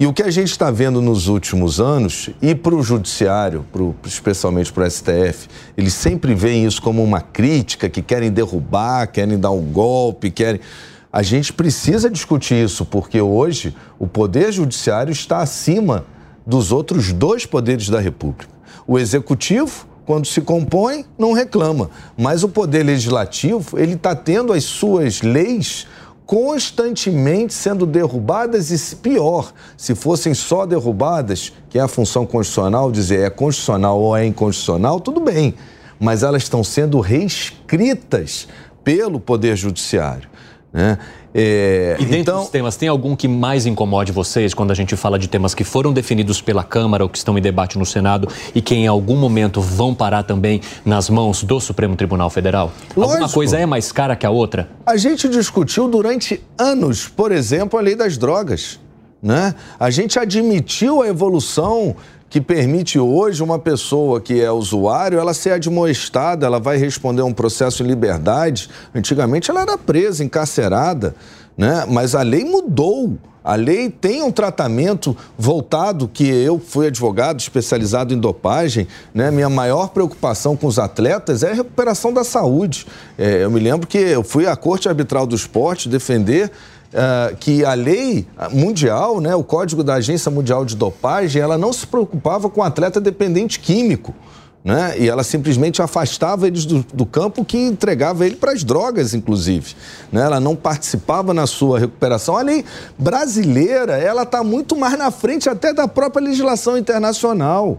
E o que a gente está vendo nos últimos anos, e para o judiciário, pro, especialmente para o STF, eles sempre veem isso como uma crítica, que querem derrubar, querem dar um golpe, querem. A gente precisa discutir isso, porque hoje o Poder Judiciário está acima dos outros dois poderes da República. O Executivo, quando se compõe, não reclama, mas o Poder Legislativo, ele está tendo as suas leis constantemente sendo derrubadas e pior, se fossem só derrubadas, que é a função constitucional, dizer é constitucional ou é inconstitucional, tudo bem, mas elas estão sendo reescritas pelo Poder Judiciário. Né? É, e dentro então... dos temas, tem algum que mais incomode vocês quando a gente fala de temas que foram definidos pela Câmara ou que estão em debate no Senado e que em algum momento vão parar também nas mãos do Supremo Tribunal Federal? Lógico. Alguma coisa é mais cara que a outra? A gente discutiu durante anos, por exemplo, a lei das drogas. Né? A gente admitiu a evolução que permite hoje uma pessoa que é usuário, ela ser admoestada, ela vai responder um processo em liberdade. Antigamente ela era presa, encarcerada. Né? Mas a lei mudou. A lei tem um tratamento voltado, que eu fui advogado especializado em dopagem, né? Minha maior preocupação com os atletas é a recuperação da saúde. É, eu me lembro que eu fui à Corte Arbitral do Esporte defender Uh, que a lei mundial, né, o código da Agência Mundial de Dopagem, ela não se preocupava com o atleta dependente químico. Né? E ela simplesmente afastava eles do, do campo que entregava ele para as drogas, inclusive. Né? Ela não participava na sua recuperação. A lei brasileira, ela está muito mais na frente até da própria legislação internacional.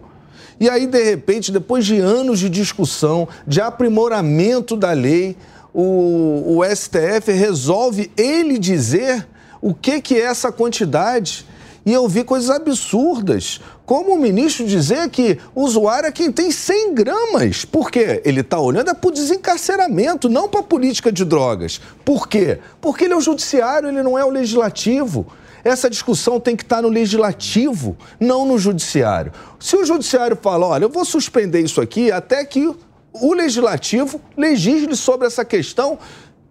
E aí, de repente, depois de anos de discussão, de aprimoramento da lei, o, o STF resolve ele dizer o que, que é essa quantidade. E eu vi coisas absurdas, como o ministro dizer que o usuário é quem tem 100 gramas. Por quê? Ele está olhando é para o desencarceramento, não para a política de drogas. Por quê? Porque ele é o judiciário, ele não é o legislativo. Essa discussão tem que estar tá no legislativo, não no judiciário. Se o judiciário fala, olha, eu vou suspender isso aqui até que o legislativo legisle sobre essa questão,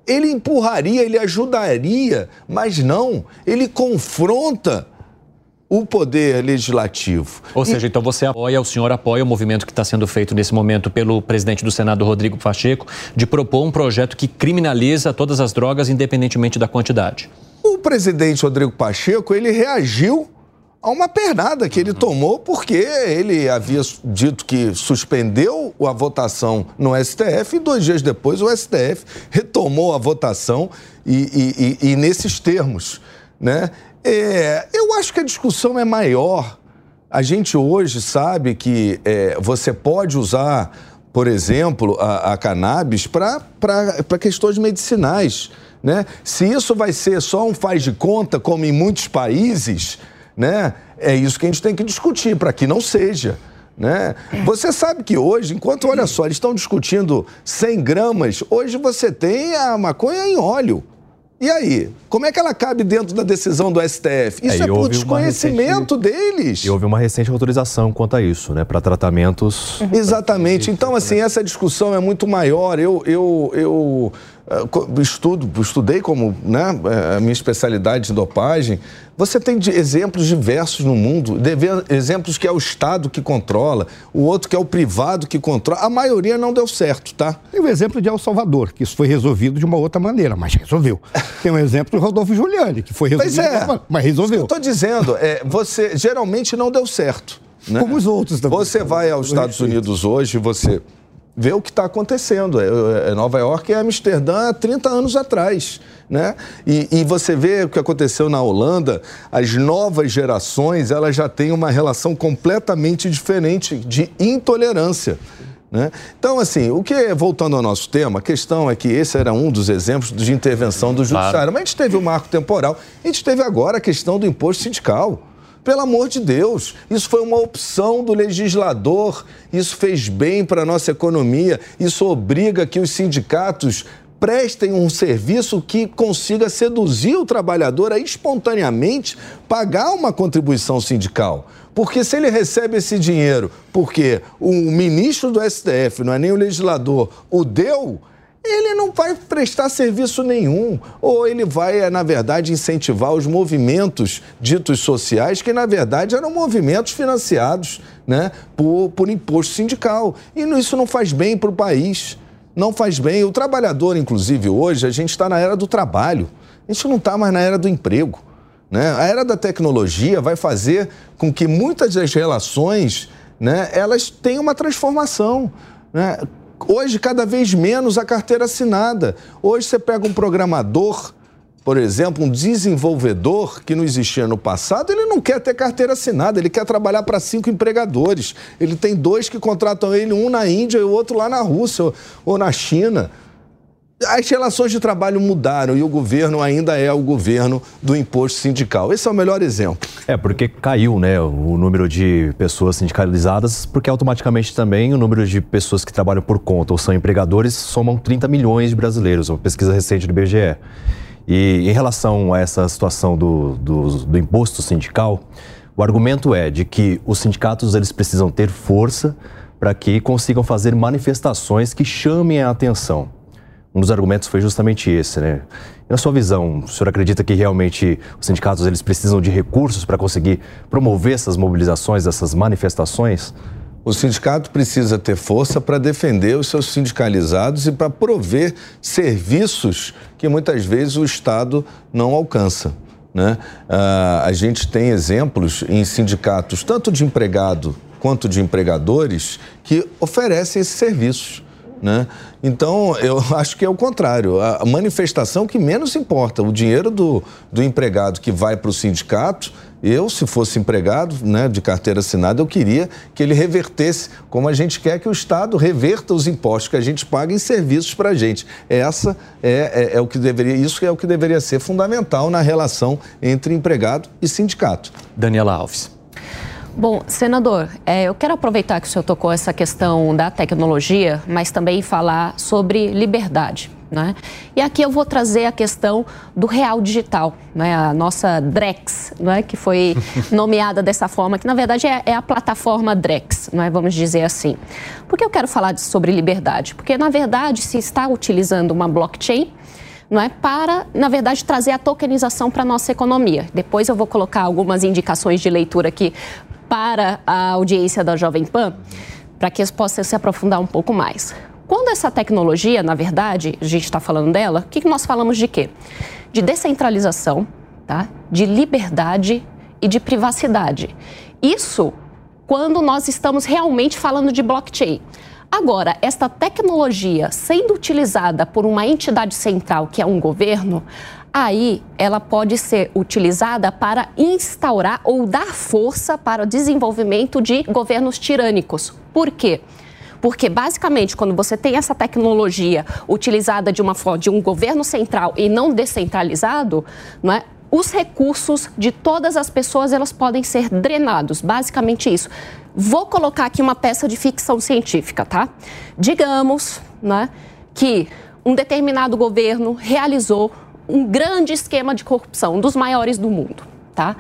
ele empurraria, ele ajudaria, mas não, ele confronta o poder legislativo. Ou seja, então você apoia, o senhor apoia o movimento que está sendo feito nesse momento pelo presidente do Senado, Rodrigo Pacheco, de propor um projeto que criminaliza todas as drogas, independentemente da quantidade. O presidente Rodrigo Pacheco, ele reagiu a uma pernada que ele tomou porque ele havia dito que suspendeu a votação no STF e dois dias depois o STF retomou a votação e, e, e, e nesses termos, né? É, eu acho que a discussão é maior. A gente hoje sabe que é, você pode usar, por exemplo, a, a cannabis para questões medicinais. Né? Se isso vai ser só um faz de conta, como em muitos países, né? é isso que a gente tem que discutir, para que não seja. Né? Você sabe que hoje, enquanto, olha só, eles estão discutindo 100 gramas, hoje você tem a maconha em óleo. E aí, como é que ela cabe dentro da decisão do STF? Isso é, é por desconhecimento recente, deles. E houve uma recente autorização quanto a isso, né? Para tratamentos. Uhum. Exatamente. Então, assim, essa discussão é muito maior. Eu, eu, eu estudo, estudei como né, a minha especialidade de dopagem. Você tem exemplos diversos no mundo, exemplos que é o Estado que controla, o outro que é o privado que controla. A maioria não deu certo, tá? Tem o exemplo de El Salvador, que isso foi resolvido de uma outra maneira, mas resolveu. Tem um exemplo do Rodolfo Giuliani, que foi resolvido, é, mas resolveu. Estou dizendo, é, você geralmente não deu certo. Né? Como os outros também. Você vai aos Estados Unidos hoje, você vê o que está acontecendo. É, é, Nova York e Amsterdã há 30 anos atrás. Né? E, e, você vê o que aconteceu na Holanda, as novas gerações elas já têm uma relação completamente diferente de intolerância. Né? Então, assim, o que, voltando ao nosso tema, a questão é que esse era um dos exemplos de intervenção do judiciário. Claro. Mas a gente teve o marco temporal, a gente teve agora a questão do imposto sindical. Pelo amor de Deus, isso foi uma opção do legislador, isso fez bem para a nossa economia, isso obriga que os sindicatos prestem um serviço que consiga seduzir o trabalhador a espontaneamente pagar uma contribuição sindical. Porque se ele recebe esse dinheiro porque o ministro do STF, não é nem o legislador, o deu, ele não vai prestar serviço nenhum. Ou ele vai, é, na verdade, incentivar os movimentos ditos sociais, que, na verdade, eram movimentos financiados né, por, por imposto sindical. E isso não faz bem para o país não faz bem. O trabalhador, inclusive, hoje, a gente está na era do trabalho. A gente não está mais na era do emprego. Né? A era da tecnologia vai fazer com que muitas das relações né, elas tenham uma transformação. Né? Hoje, cada vez menos a carteira assinada. Hoje, você pega um programador por exemplo, um desenvolvedor que não existia no passado, ele não quer ter carteira assinada, ele quer trabalhar para cinco empregadores. Ele tem dois que contratam ele, um na Índia e o outro lá na Rússia ou na China. As relações de trabalho mudaram e o governo ainda é o governo do imposto sindical. Esse é o melhor exemplo. É, porque caiu né, o número de pessoas sindicalizadas, porque automaticamente também o número de pessoas que trabalham por conta ou são empregadores somam 30 milhões de brasileiros, uma pesquisa recente do IBGE. E em relação a essa situação do, do, do imposto sindical, o argumento é de que os sindicatos eles precisam ter força para que consigam fazer manifestações que chamem a atenção. Um dos argumentos foi justamente esse, né? E na sua visão, o senhor acredita que realmente os sindicatos eles precisam de recursos para conseguir promover essas mobilizações, essas manifestações? O sindicato precisa ter força para defender os seus sindicalizados e para prover serviços que muitas vezes o Estado não alcança. Né? Uh, a gente tem exemplos em sindicatos, tanto de empregado quanto de empregadores, que oferecem esses serviços. Né? Então, eu acho que é o contrário. A manifestação que menos importa, o dinheiro do, do empregado que vai para o sindicato, eu, se fosse empregado né, de carteira assinada, eu queria que ele revertesse, como a gente quer que o Estado reverta os impostos que a gente paga em serviços para a gente. Essa é, é, é, o que deveria, isso é o que deveria ser fundamental na relação entre empregado e sindicato. Daniela Alves. Bom, senador, é, eu quero aproveitar que o senhor tocou essa questão da tecnologia, mas também falar sobre liberdade. Né? E aqui eu vou trazer a questão do real digital, né? a nossa Drex, né? que foi nomeada dessa forma, que na verdade é, é, a plataforma Drex, né? vamos dizer assim. Por que eu quero falar sobre liberdade? Porque na verdade se está utilizando uma blockchain não é para, na verdade, trazer a tokenização para a nossa economia. Depois eu vou colocar algumas indicações de leitura aqui para a audiência da Jovem Pan, para que eles possam se aprofundar um pouco mais. Quando essa tecnologia, na verdade, a gente está falando dela, o que, que nós falamos de quê? De descentralização, tá? de liberdade e de privacidade. Isso quando nós estamos realmente falando de blockchain. Agora, esta tecnologia sendo utilizada por uma entidade central, que é um governo, aí ela pode ser utilizada para instaurar ou dar força para o desenvolvimento de governos tirânicos. Por quê? Porque, basicamente, quando você tem essa tecnologia utilizada de uma forma de um governo central e não descentralizado, não é? os recursos de todas as pessoas elas podem ser drenados, basicamente isso. Vou colocar aqui uma peça de ficção científica, tá? Digamos, né, que um determinado governo realizou um grande esquema de corrupção, um dos maiores do mundo, tá?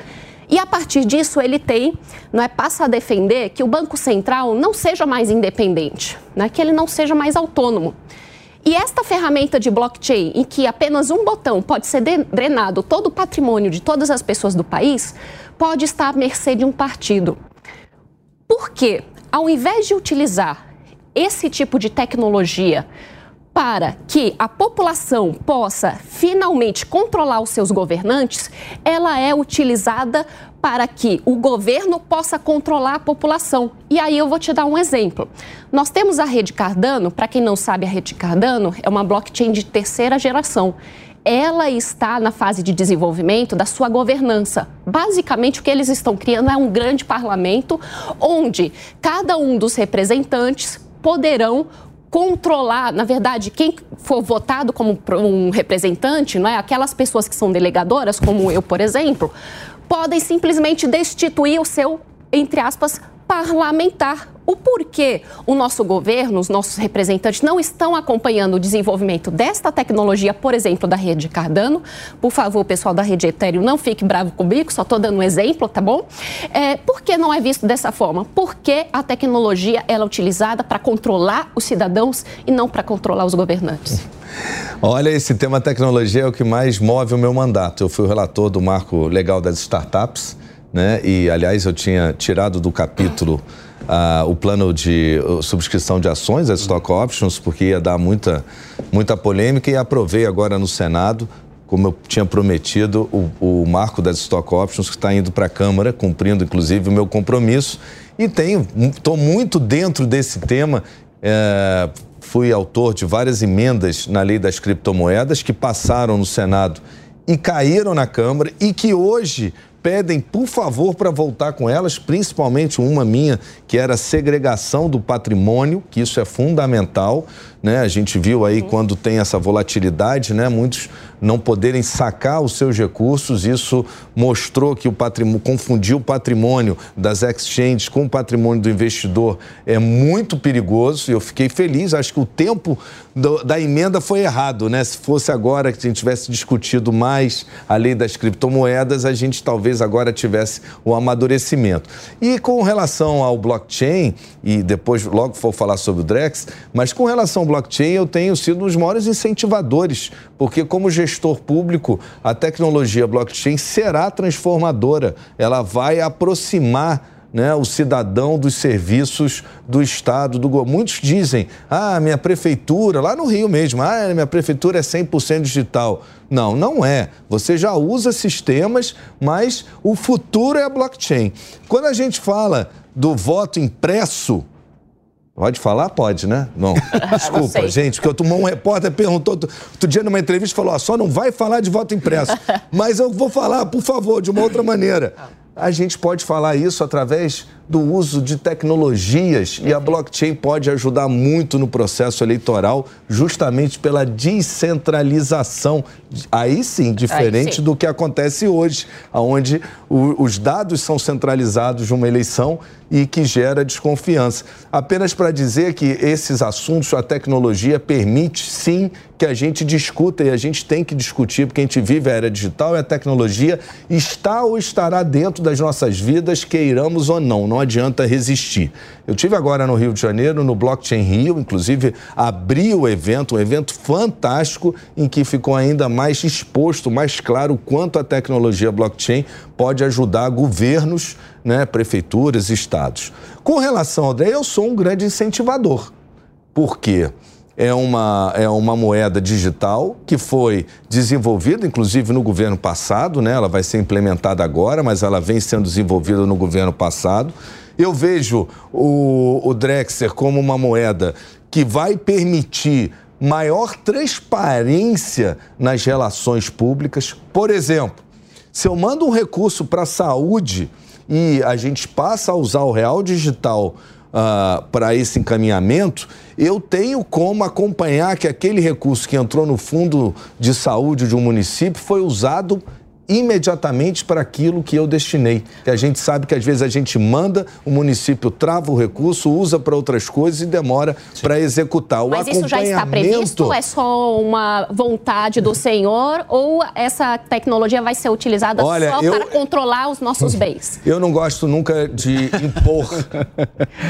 E a partir disso ele tem, não é, passa a defender que o Banco Central não seja mais independente, né, que ele não seja mais autônomo. E esta ferramenta de blockchain, em que apenas um botão pode ser drenado todo o patrimônio de todas as pessoas do país, pode estar à mercê de um partido. Por quê? Ao invés de utilizar esse tipo de tecnologia para que a população possa finalmente controlar os seus governantes, ela é utilizada para que o governo possa controlar a população. E aí eu vou te dar um exemplo. Nós temos a rede Cardano, para quem não sabe, a rede Cardano é uma blockchain de terceira geração ela está na fase de desenvolvimento da sua governança. Basicamente, o que eles estão criando é um grande parlamento onde cada um dos representantes poderão controlar, na verdade, quem for votado como um representante, não é? Aquelas pessoas que são delegadoras, como eu, por exemplo, podem simplesmente destituir o seu, entre aspas, parlamentar. O porquê o nosso governo, os nossos representantes não estão acompanhando o desenvolvimento desta tecnologia, por exemplo, da rede Cardano. Por favor, pessoal da rede Ethereum, não fique bravo comigo, só estou dando um exemplo, tá bom? É, por que não é visto dessa forma? Porque a tecnologia ela é utilizada para controlar os cidadãos e não para controlar os governantes. Olha, esse tema tecnologia é o que mais move o meu mandato. Eu fui o relator do marco legal das startups né? E, aliás, eu tinha tirado do capítulo uh, o plano de subscrição de ações, as stock options, porque ia dar muita, muita polêmica e aprovei agora no Senado, como eu tinha prometido, o, o marco das stock options que está indo para a Câmara, cumprindo inclusive o meu compromisso. E tenho, estou muito dentro desse tema. É, fui autor de várias emendas na lei das criptomoedas que passaram no Senado e caíram na Câmara e que hoje pedem, por favor, para voltar com elas, principalmente uma minha, que era segregação do patrimônio, que isso é fundamental. Né? A gente viu aí quando tem essa volatilidade, né? muitos não poderem sacar os seus recursos. Isso mostrou que o patrimônio, confundir o patrimônio das exchanges com o patrimônio do investidor é muito perigoso. Eu fiquei feliz, acho que o tempo do, da emenda foi errado, né? Se fosse agora que a gente tivesse discutido mais a lei das criptomoedas, a gente talvez agora tivesse o amadurecimento. E com relação ao blockchain, e depois logo vou falar sobre o Drex, mas com relação blockchain, eu tenho sido um dos maiores incentivadores, porque como gestor público, a tecnologia blockchain será transformadora, ela vai aproximar né, o cidadão dos serviços do Estado. Do... Muitos dizem, ah, minha prefeitura, lá no Rio mesmo, ah, minha prefeitura é 100% digital. Não, não é. Você já usa sistemas, mas o futuro é a blockchain. Quando a gente fala do voto impresso, Pode falar? Pode, né? Não. Desculpa, gente, porque um repórter perguntou outro dia numa entrevista falou: só não vai falar de voto impresso. Mas eu vou falar, por favor, de uma outra maneira. A gente pode falar isso através do uso de tecnologias e a blockchain pode ajudar muito no processo eleitoral, justamente pela descentralização. Aí sim, diferente Aí sim. do que acontece hoje, onde os dados são centralizados numa eleição e que gera desconfiança. Apenas para dizer que esses assuntos, a tecnologia permite sim que a gente discuta e a gente tem que discutir, porque a gente vive a era digital e a tecnologia está ou estará dentro das nossas vidas, queiramos ou não. Não adianta resistir. Eu tive agora no Rio de Janeiro, no Blockchain Rio, inclusive abri o evento, um evento fantástico em que ficou ainda mais exposto, mais claro quanto a tecnologia blockchain pode ajudar governos, né, prefeituras, estados. Com relação ao DRE, eu sou um grande incentivador. Por quê? é uma, é uma moeda digital que foi desenvolvida, inclusive no governo passado, né? ela vai ser implementada agora, mas ela vem sendo desenvolvida no governo passado. Eu vejo o, o Drexer como uma moeda que vai permitir maior transparência nas relações públicas. Por exemplo, se eu mando um recurso para a saúde e a gente passa a usar o real digital uh, para esse encaminhamento, eu tenho como acompanhar que aquele recurso que entrou no fundo de saúde de um município foi usado imediatamente para aquilo que eu destinei. Que a gente sabe que às vezes a gente manda, o município trava o recurso, usa para outras coisas e demora para executar. O Mas isso já está previsto? É só uma vontade do senhor ou essa tecnologia vai ser utilizada Olha, só eu... para controlar os nossos bens? Eu não gosto nunca de impor.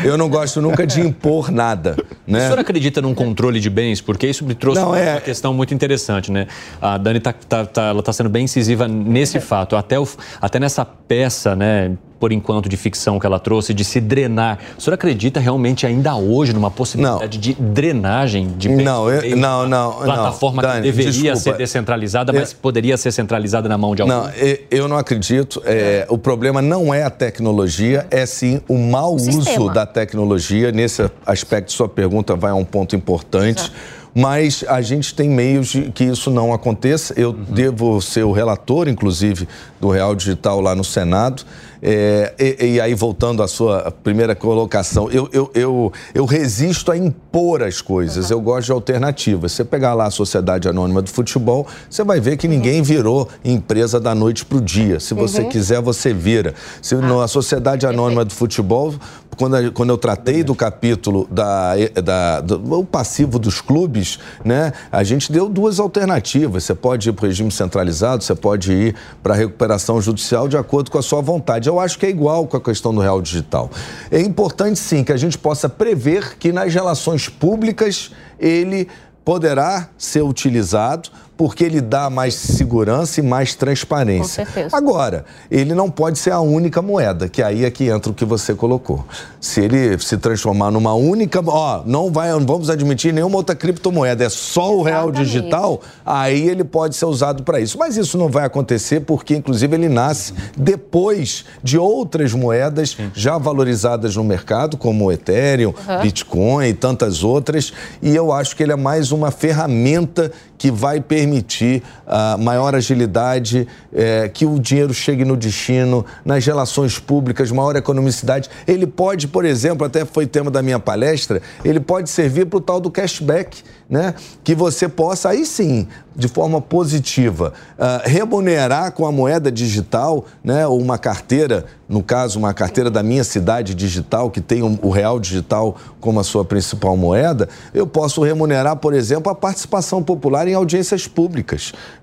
eu não gosto nunca de impor nada. Né? O senhor acredita num controle de bens? Porque isso me trouxe não, é... uma questão muito interessante, né? A Dani está tá, tá, ela tá sendo bem incisiva nesse fato, até, o, até nessa peça, né, por enquanto, de ficção que ela trouxe, de se drenar. O senhor acredita realmente ainda hoje numa possibilidade não. de drenagem de não, eu, não, não, plataforma não. Dani, que deveria desculpa. ser descentralizada, mas eu, poderia ser centralizada na mão de alguém? Não, eu não acredito. É, o problema não é a tecnologia, é sim o mau o uso sistema. da tecnologia. Nesse aspecto, sua pergunta vai a um ponto importante. Exato mas a gente tem meios de que isso não aconteça. Eu uhum. devo ser o relator, inclusive, do Real Digital lá no Senado. É, e, e, aí, voltando à sua primeira colocação, eu, eu, eu, eu resisto a impor as coisas, eu gosto de alternativas. Você pegar lá a Sociedade Anônima do Futebol, você vai ver que ninguém virou empresa da noite para o dia. Se você uhum. quiser, você vira. Se ah. na Sociedade Anônima do Futebol, quando, quando eu tratei do capítulo da, da, do passivo dos clubes, né, a gente deu duas alternativas. Você pode ir para o regime centralizado, você pode ir para a recuperação judicial de acordo com a sua vontade eu acho que é igual com a questão do real digital. É importante, sim, que a gente possa prever que nas relações públicas ele poderá ser utilizado porque ele dá mais segurança e mais transparência. Com certeza. Agora, ele não pode ser a única moeda, que aí é que entra o que você colocou. Se ele se transformar numa única, ó, não vai, não vamos admitir nenhuma outra criptomoeda, é só o real digital, aí ele pode ser usado para isso. Mas isso não vai acontecer porque inclusive ele nasce depois de outras moedas já valorizadas no mercado, como o Ethereum, uhum. Bitcoin e tantas outras, e eu acho que ele é mais uma ferramenta que vai permitir permitir uh, maior agilidade, é, que o dinheiro chegue no destino, nas relações públicas, maior economicidade. Ele pode, por exemplo, até foi tema da minha palestra, ele pode servir para o tal do cashback, né? Que você possa, aí sim, de forma positiva, uh, remunerar com a moeda digital, né? Ou uma carteira, no caso, uma carteira da minha cidade digital, que tem o real digital como a sua principal moeda, eu posso remunerar, por exemplo, a participação popular em audiências públicas,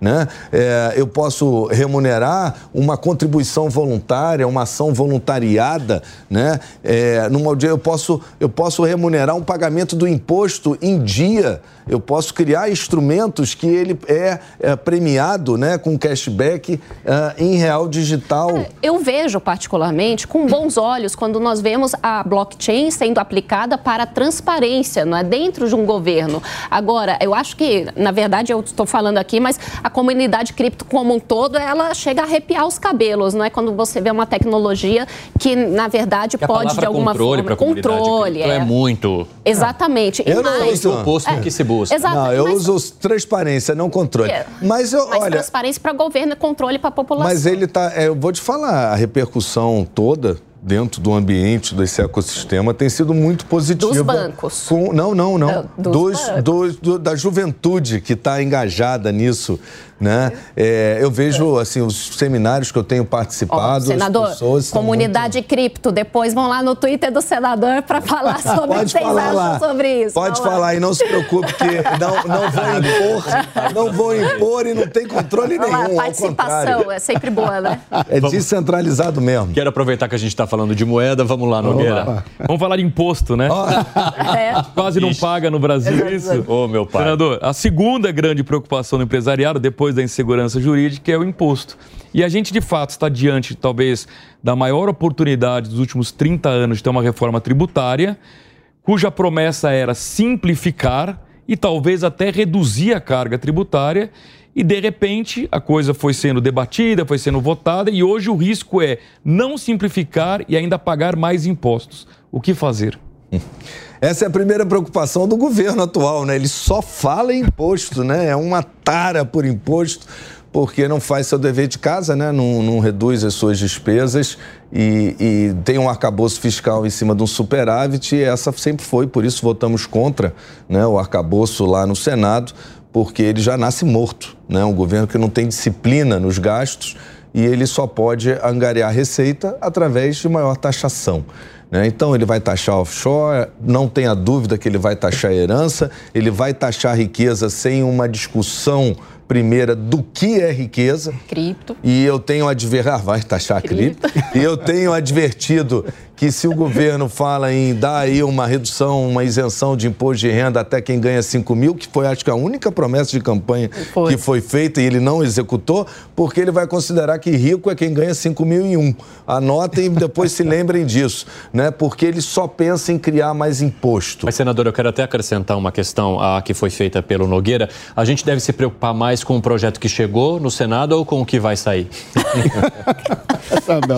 né? É, eu posso remunerar uma contribuição voluntária, uma ação voluntariada, né? É, numa, eu, posso, eu posso remunerar um pagamento do imposto em dia, eu posso criar instrumentos que ele é, é premiado né, com cashback uh, em real digital. É, eu vejo particularmente com bons olhos quando nós vemos a blockchain sendo aplicada para transparência, não é dentro de um governo. Agora, eu acho que, na verdade, eu estou falando aqui, mas a comunidade cripto como um todo, ela chega a arrepiar os cabelos, não é? Quando você vê uma tecnologia que, na verdade, que pode de alguma controle forma controle. É. é muito. Exatamente. Eu não mais, o oposto é, que se busca. Exato, não, eu mas, uso transparência, não controle. É, mas eu, mas olha, transparência para governo e controle para a população. Mas ele tá, é, eu vou te falar, a repercussão toda dentro do ambiente desse ecossistema tem sido muito positiva. Dos bancos. Com, não, não, não. É, dos, dos, dos do, da juventude que está engajada nisso. Né? É, eu vejo assim os seminários que eu tenho participado. Oh, senador, comunidade muito... cripto. Depois vão lá no Twitter do senador para falar sobre Pode falar lá. sobre isso. Pode falar lá. e não se preocupe que não, não vou impor, não vou impor e não tem controle nenhum. Lá, participação é sempre boa, né? É descentralizado mesmo. Quero aproveitar que a gente está falando de moeda, vamos lá, Nogueira. Vamos, vamos falar de imposto, né? Oh. É. Quase não paga no Brasil isso. Ô, oh, meu pai. Senador, a segunda grande preocupação do empresariado, depois depois da insegurança jurídica, é o imposto. E a gente, de fato, está diante, talvez, da maior oportunidade dos últimos 30 anos de ter uma reforma tributária, cuja promessa era simplificar e talvez até reduzir a carga tributária. E, de repente, a coisa foi sendo debatida, foi sendo votada, e hoje o risco é não simplificar e ainda pagar mais impostos. O que fazer? Essa é a primeira preocupação do governo atual, né? Ele só fala em imposto, né? É uma tara por imposto, porque não faz seu dever de casa, né? Não, não reduz as suas despesas e, e, tem um arcabouço fiscal em cima de um superávit e essa sempre foi, por isso votamos contra né? o arcabouço lá no Senado, porque ele já nasce morto, né? Um governo que não tem disciplina nos gastos e ele só pode angariar receita através de maior taxação. Né? Então, ele vai taxar offshore, não tenha dúvida que ele vai taxar herança, ele vai taxar riqueza sem uma discussão primeira do que é riqueza. Cripto. E eu tenho advertido. Ah, vai taxar cripto. cripto. E eu tenho advertido que se o governo fala em dar aí uma redução, uma isenção de imposto de renda até quem ganha 5 mil, que foi acho que a única promessa de campanha foi. que foi feita e ele não executou, porque ele vai considerar que rico é quem ganha 5 mil em um. Anotem e depois se lembrem disso, né? Porque ele só pensa em criar mais imposto. Mas, senador, eu quero até acrescentar uma questão a, que foi feita pelo Nogueira. A gente deve se preocupar mais com o projeto que chegou no Senado ou com o que vai sair?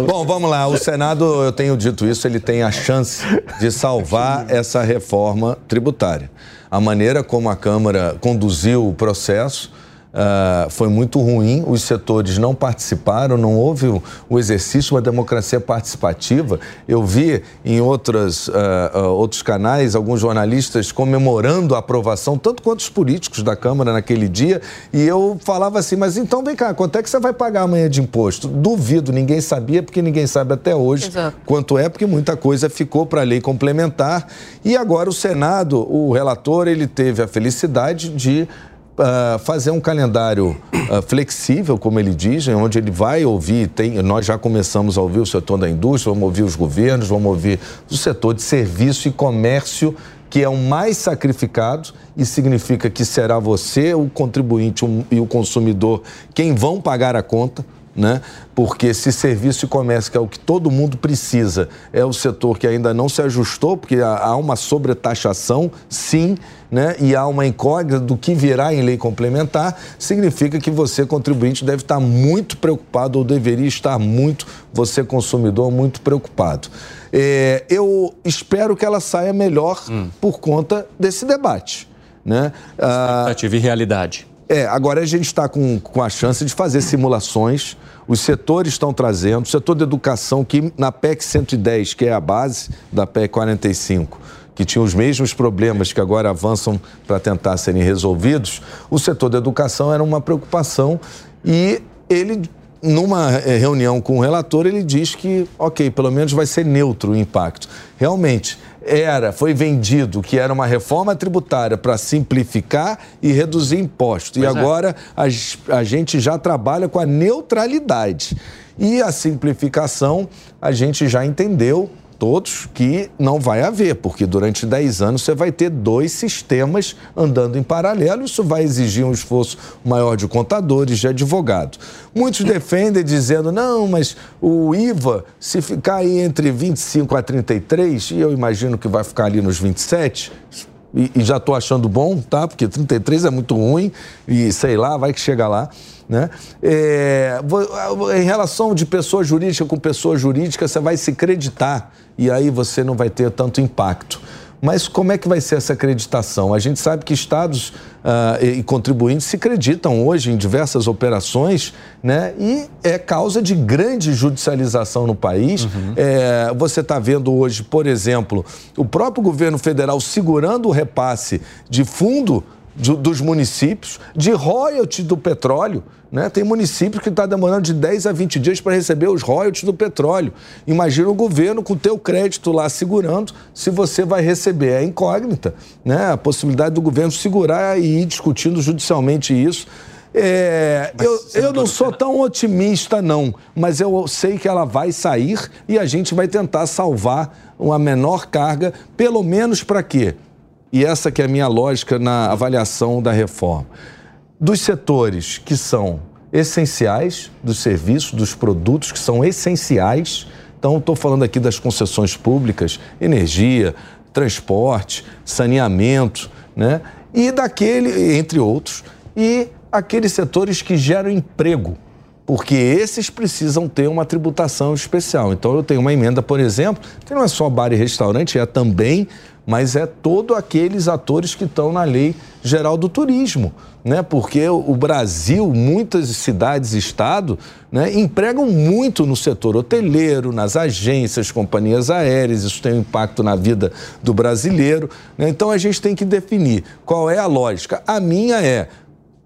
Bom, vamos lá. O Senado, eu tenho dito isso, ele tem a chance de salvar essa reforma tributária. A maneira como a Câmara conduziu o processo Uh, foi muito ruim, os setores não participaram, não houve o, o exercício de uma democracia participativa. Eu vi em outras, uh, uh, outros canais alguns jornalistas comemorando a aprovação, tanto quanto os políticos da Câmara naquele dia, e eu falava assim: mas então vem cá, quanto é que você vai pagar amanhã de imposto? Duvido, ninguém sabia, porque ninguém sabe até hoje Exato. quanto é, porque muita coisa ficou para a lei complementar. E agora o Senado, o relator, ele teve a felicidade de uh, fazer um calendário uh, flexível, como ele diz, onde ele vai ouvir, tem, nós já começamos a ouvir o setor da indústria, vamos ouvir os governos, vamos ouvir o setor de serviço e comércio, que é o mais sacrificado e significa que será você, o contribuinte e o consumidor, quem vão pagar a conta né? Porque se serviço e comércio, que é o que todo mundo precisa, é o setor que ainda não se ajustou, porque há uma sobretaxação, sim, né? E há uma incógnita do que virá em lei complementar, significa que você, contribuinte, deve estar muito preocupado, ou deveria estar muito, você, consumidor, muito preocupado. É, eu espero que ela saia melhor hum. por conta desse debate. Né? Expectativa ah, e realidade. É, agora a gente está com, com a chance de fazer simulações. Os setores estão trazendo, o setor da educação, que na PEC 110, que é a base da PEC 45, que tinha os mesmos problemas que agora avançam para tentar serem resolvidos, o setor da educação era uma preocupação e ele numa eh, reunião com o relator, ele diz que, ok, pelo menos vai ser neutro o impacto. Realmente, era, foi vendido que era uma reforma tributária para simplificar e reduzir impostos. Pois e é. agora a, a gente já trabalha com a neutralidade. E a simplificação, a gente já entendeu todos que não vai haver, porque durante 10 anos você vai ter dois sistemas andando em paralelo. Isso vai exigir um esforço maior de contadores, de advogados. Muitos defendem dizendo, não, mas o IVA, se ficar aí entre 25 a 33, e eu imagino que vai ficar ali nos 27, e, e já estou achando bom, tá? Porque 33 é muito ruim, e sei lá, vai que chega lá. Né? É, em relação de pessoa jurídica com pessoa jurídica, você vai se creditar e aí você não vai ter tanto impacto. Mas como é que vai ser essa acreditação? A gente sabe que estados uh, e contribuintes se acreditam hoje em diversas operações, né? E é causa de grande judicialização no país. Uhum. É, você está vendo hoje, por exemplo, o próprio governo federal segurando o repasse de fundo de, dos municípios, de royalty do petróleo. Né? Tem municípios que está demorando de 10 a 20 dias para receber os royalties do petróleo. Imagina o governo com o teu crédito lá segurando se você vai receber. É incógnita. Né? A possibilidade do governo segurar e ir discutindo judicialmente isso. É, eu, eu não sou tão otimista, não, mas eu sei que ela vai sair e a gente vai tentar salvar uma menor carga, pelo menos para quê? E essa que é a minha lógica na avaliação da reforma. Dos setores que são essenciais, dos serviços, dos produtos que são essenciais. Então, estou falando aqui das concessões públicas, energia, transporte, saneamento, né? E daquele, entre outros, e aqueles setores que geram emprego, porque esses precisam ter uma tributação especial. Então, eu tenho uma emenda, por exemplo, que não é só bar e restaurante, é também mas é todos aqueles atores que estão na Lei Geral do Turismo, né? Porque o Brasil, muitas cidades e estado, né, empregam muito no setor hoteleiro, nas agências, companhias aéreas, isso tem um impacto na vida do brasileiro. Né? Então a gente tem que definir qual é a lógica. A minha é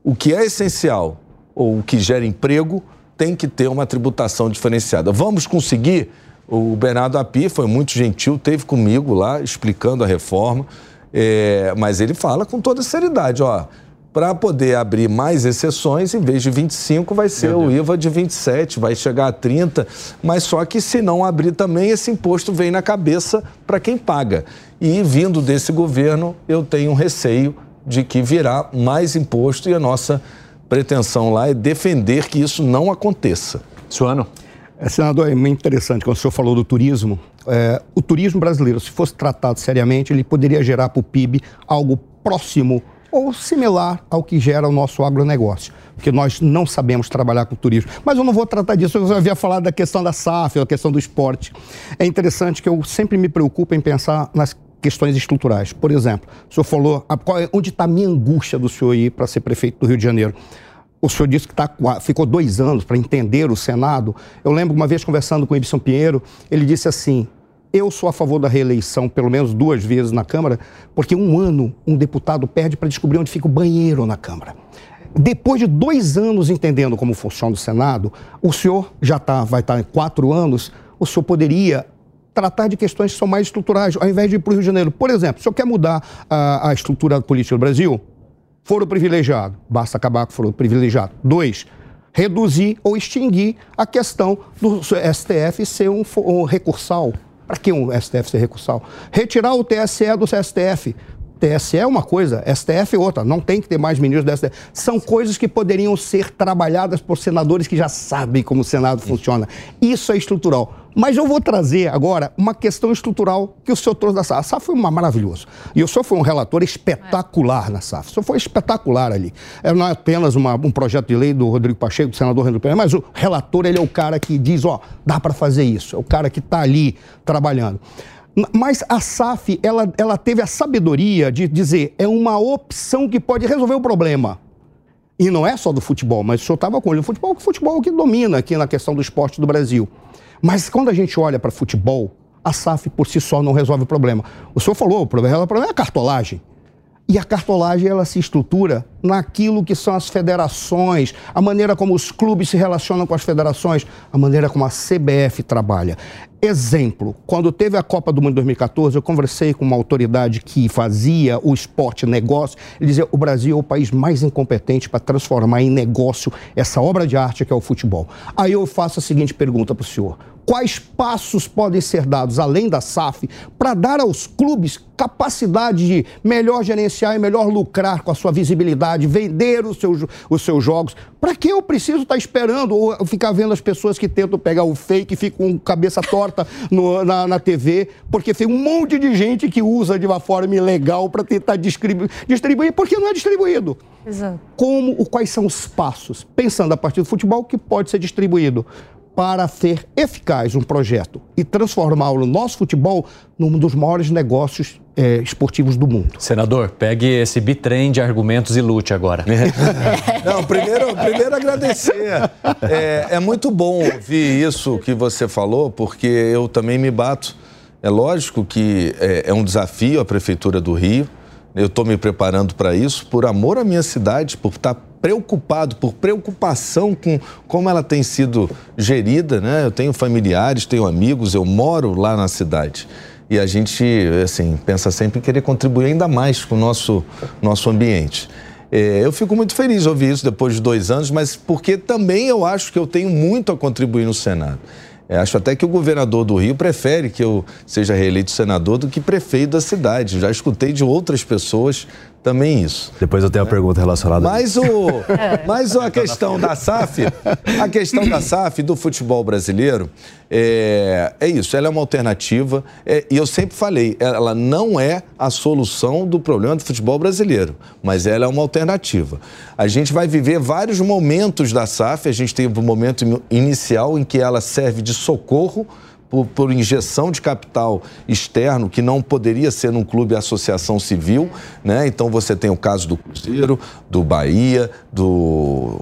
o que é essencial ou o que gera emprego tem que ter uma tributação diferenciada. Vamos conseguir? O Bernardo Api foi muito gentil, teve comigo lá explicando a reforma, é, mas ele fala com toda seriedade, ó, para poder abrir mais exceções, em vez de 25 vai ser o IVA de 27, vai chegar a 30, mas só que se não abrir também esse imposto vem na cabeça para quem paga. E vindo desse governo, eu tenho um receio de que virá mais imposto e a nossa pretensão lá é defender que isso não aconteça. Suano. É, senador, é muito interessante quando o senhor falou do turismo. É, o turismo brasileiro, se fosse tratado seriamente, ele poderia gerar para o PIB algo próximo ou similar ao que gera o nosso agronegócio, porque nós não sabemos trabalhar com turismo. Mas eu não vou tratar disso, eu havia falado da questão da SAF, da questão do esporte. É interessante que eu sempre me preocupo em pensar nas questões estruturais. Por exemplo, o senhor falou, onde está a minha angústia do senhor ir para ser prefeito do Rio de Janeiro? O senhor disse que tá, ficou dois anos para entender o Senado. Eu lembro uma vez conversando com o Ibson Pinheiro, ele disse assim: eu sou a favor da reeleição pelo menos duas vezes na Câmara, porque um ano um deputado perde para descobrir onde fica o banheiro na Câmara. Depois de dois anos entendendo como funciona o Senado, o senhor já tá, vai estar tá em quatro anos, o senhor poderia tratar de questões que são mais estruturais, ao invés de ir para o Rio de Janeiro. Por exemplo, o senhor quer mudar a, a estrutura política do Brasil? Foro privilegiado. Basta acabar com o foro privilegiado. Dois, reduzir ou extinguir a questão do STF ser um, um recursal. Para que um STF ser recursal? Retirar o TSE do STF. TSE é uma coisa, STF é outra. Não tem que ter mais ministros do STF. São coisas que poderiam ser trabalhadas por senadores que já sabem como o Senado funciona. Isso é estrutural. Mas eu vou trazer agora uma questão estrutural que o senhor trouxe da SAF. A SAF foi uma maravilhoso. E o senhor foi um relator espetacular na SAF. O senhor foi espetacular ali. É, não é apenas uma, um projeto de lei do Rodrigo Pacheco, do senador Rodrigo Pacheco, mas o relator, ele é o cara que diz, ó, dá para fazer isso. É o cara que está ali trabalhando. Mas a SAF, ela, ela teve a sabedoria de dizer, é uma opção que pode resolver o problema. E não é só do futebol, mas o senhor estava com ele. O futebol, o futebol que domina aqui na questão do esporte do Brasil. Mas quando a gente olha para futebol, a SAF por si só não resolve o problema. O senhor falou, o problema, o problema é a cartolagem. E a cartolagem ela se estrutura naquilo que são as federações, a maneira como os clubes se relacionam com as federações, a maneira como a CBF trabalha. Exemplo, quando teve a Copa do Mundo 2014, eu conversei com uma autoridade que fazia o esporte negócio. Ele dizia: o Brasil é o país mais incompetente para transformar em negócio essa obra de arte que é o futebol. Aí eu faço a seguinte pergunta para o senhor: quais passos podem ser dados, além da SAF, para dar aos clubes capacidade de melhor gerenciar e melhor lucrar com a sua visibilidade, vender os seus, os seus jogos? Para que eu preciso estar tá esperando ou ficar vendo as pessoas que tentam pegar o fake e ficam com cabeça torta no, na, na TV? Porque tem um monte de gente que usa de uma forma ilegal para tentar distribuir, distribuir, porque não é distribuído. Exato. Como, quais são os passos? Pensando a partir do futebol que pode ser distribuído para ser eficaz um projeto e transformá-lo no nosso futebol num dos maiores negócios é, esportivos do mundo. Senador, pegue esse bitrem de argumentos e lute agora. Não, primeiro, primeiro agradecer. É, é muito bom ouvir isso que você falou, porque eu também me bato. É lógico que é, é um desafio a Prefeitura do Rio. Eu estou me preparando para isso por amor à minha cidade, por estar tá preocupado, por preocupação com como ela tem sido gerida, né? Eu tenho familiares, tenho amigos, eu moro lá na cidade. E a gente, assim, pensa sempre em querer contribuir ainda mais com o nosso, nosso ambiente. É, eu fico muito feliz de ouvir isso depois de dois anos, mas porque também eu acho que eu tenho muito a contribuir no Senado. É, acho até que o governador do Rio prefere que eu seja reeleito senador do que prefeito da cidade. Já escutei de outras pessoas também isso. Depois eu tenho a pergunta relacionada. Mas o, mas a questão da SAF, a questão da SAF do futebol brasileiro é, é isso. Ela é uma alternativa é, e eu sempre falei, ela não é a solução do problema do futebol brasileiro, mas ela é uma alternativa. A gente vai viver vários momentos da SAF. A gente teve um momento inicial em que ela serve de socorro por, por, injeção de capital externo que não poderia ser num clube associação civil, né? Então você tem o caso do Cruzeiro, do Bahia, do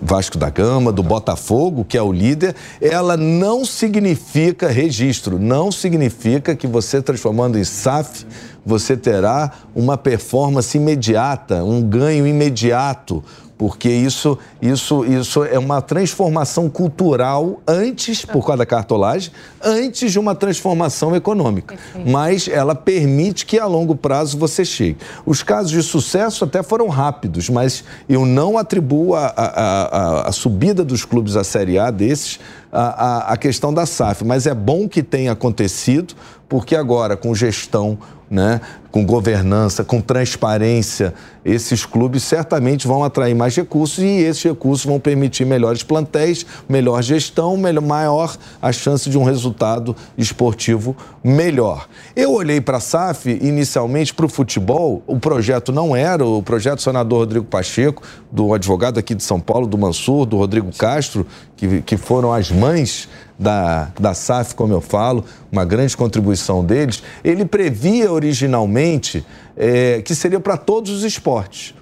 Vasco da Gama, do Botafogo, que é o líder, ela não significa registro, não significa que você transformando em SAF, você terá uma performance imediata, um ganho imediato, porque isso, isso, isso é uma transformação cultural antes, por causa da cartolagem, antes de uma transformação econômica. Mas ela permite que a longo prazo você chegue. Os casos de sucesso até foram rápidos, mas eu não atribuo a, a, a, a subida dos clubes à Série A desses a, a, questão da SAF. Mas é bom que tenha acontecido, porque agora, com gestão, né, com governança, com transparência, esses clubes certamente vão atrair mais recursos e esses recursos vão permitir melhores plantéis, melhor gestão, melhor, maior a chance de um resultado esportivo melhor. Eu olhei para a SAF inicialmente para o futebol, o projeto não era, o projeto do senador Rodrigo Pacheco, do advogado aqui de São Paulo, do Mansur, do Rodrigo Castro, que, que foram as mães da, da SAF, como eu falo, uma grande contribuição deles, ele previa originalmente é, que seria para todos os esportes.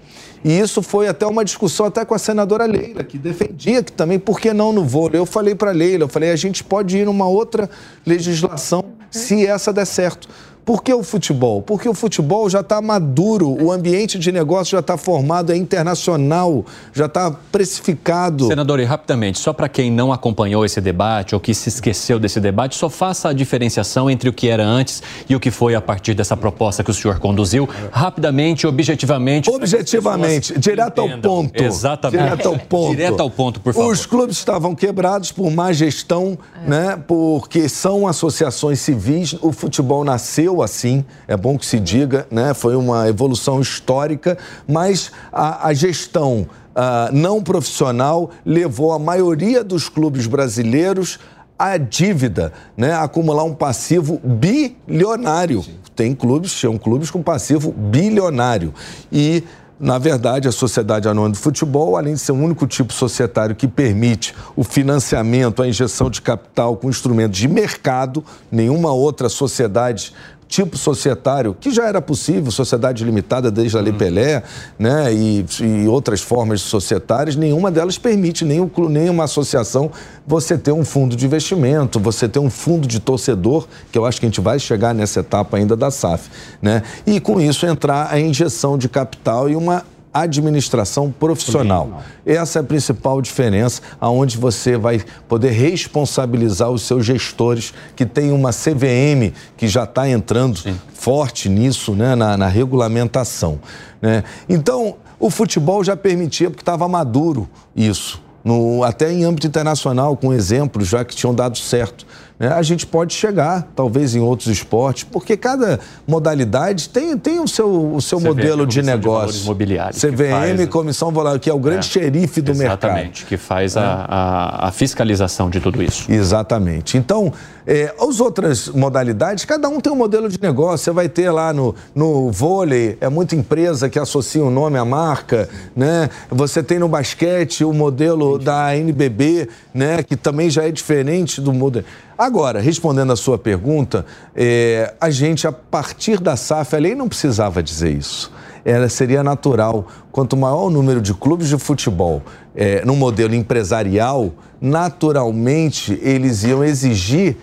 E isso foi até uma discussão até com a senadora Leila, que defendia que também, por que não no vôlei? Eu falei para Leila, eu falei, a gente pode ir numa outra legislação se essa der certo. Por que o futebol? Porque o futebol já está maduro, o ambiente de negócio já está formado, é internacional, já está precificado. Senador, e rapidamente, só para quem não acompanhou esse debate ou que se esqueceu desse debate, só faça a diferenciação entre o que era antes e o que foi a partir dessa proposta que o senhor conduziu, rapidamente, objetivamente. Objetivamente, direto entendam. ao ponto. Exatamente. Direto ao ponto. Direto ao ponto, por favor. Os clubes estavam quebrados por má gestão, é. né? Porque são associações civis, o futebol nasceu assim, é bom que se diga, né? foi uma evolução histórica, mas a, a gestão uh, não profissional levou a maioria dos clubes brasileiros à dívida, né? A acumular um passivo bilionário. Sim. Tem clubes, são clubes com passivo bilionário. E na verdade, a Sociedade Anônima de Futebol, além de ser o único tipo societário que permite o financiamento, a injeção de capital com instrumentos de mercado, nenhuma outra sociedade tipo societário, que já era possível, sociedade limitada desde a Lei uhum. Pelé, né, e, e, outras formas societárias, nenhuma delas permite, nem nenhuma associação, você ter um fundo de investimento, você ter um fundo de torcedor, que eu acho que a gente vai chegar nessa etapa ainda da SAF, né, e com isso entrar a injeção de capital e uma administração profissional. Essa é a principal diferença, aonde você vai poder responsabilizar os seus gestores, que tem uma CVM que já está entrando Sim. forte nisso, né, na, na regulamentação. Né? Então, o futebol já permitia, porque estava maduro isso. No, até em âmbito internacional, com exemplos já que tinham dado certo né, a gente pode chegar, talvez em outros esportes, porque cada modalidade tem, tem o seu, o seu modelo de negócio. De CVM, faz... Comissão Volátil, que é o grande é, xerife do exatamente, mercado. Exatamente, que faz a, a, a, fiscalização de tudo isso. Exatamente. Então, é, as outras modalidades, cada um tem um modelo de negócio. Você vai ter lá no, no vôlei, é muita empresa que associa o nome à marca, né? Você tem no basquete o modelo da NBB, né? Que também já é diferente do modelo. Agora, respondendo a sua pergunta, é, a gente, a partir da SAF, a lei não precisava dizer isso. Ela seria natural. Quanto maior o número de clubes de futebol é, no modelo empresarial, naturalmente eles iam exigir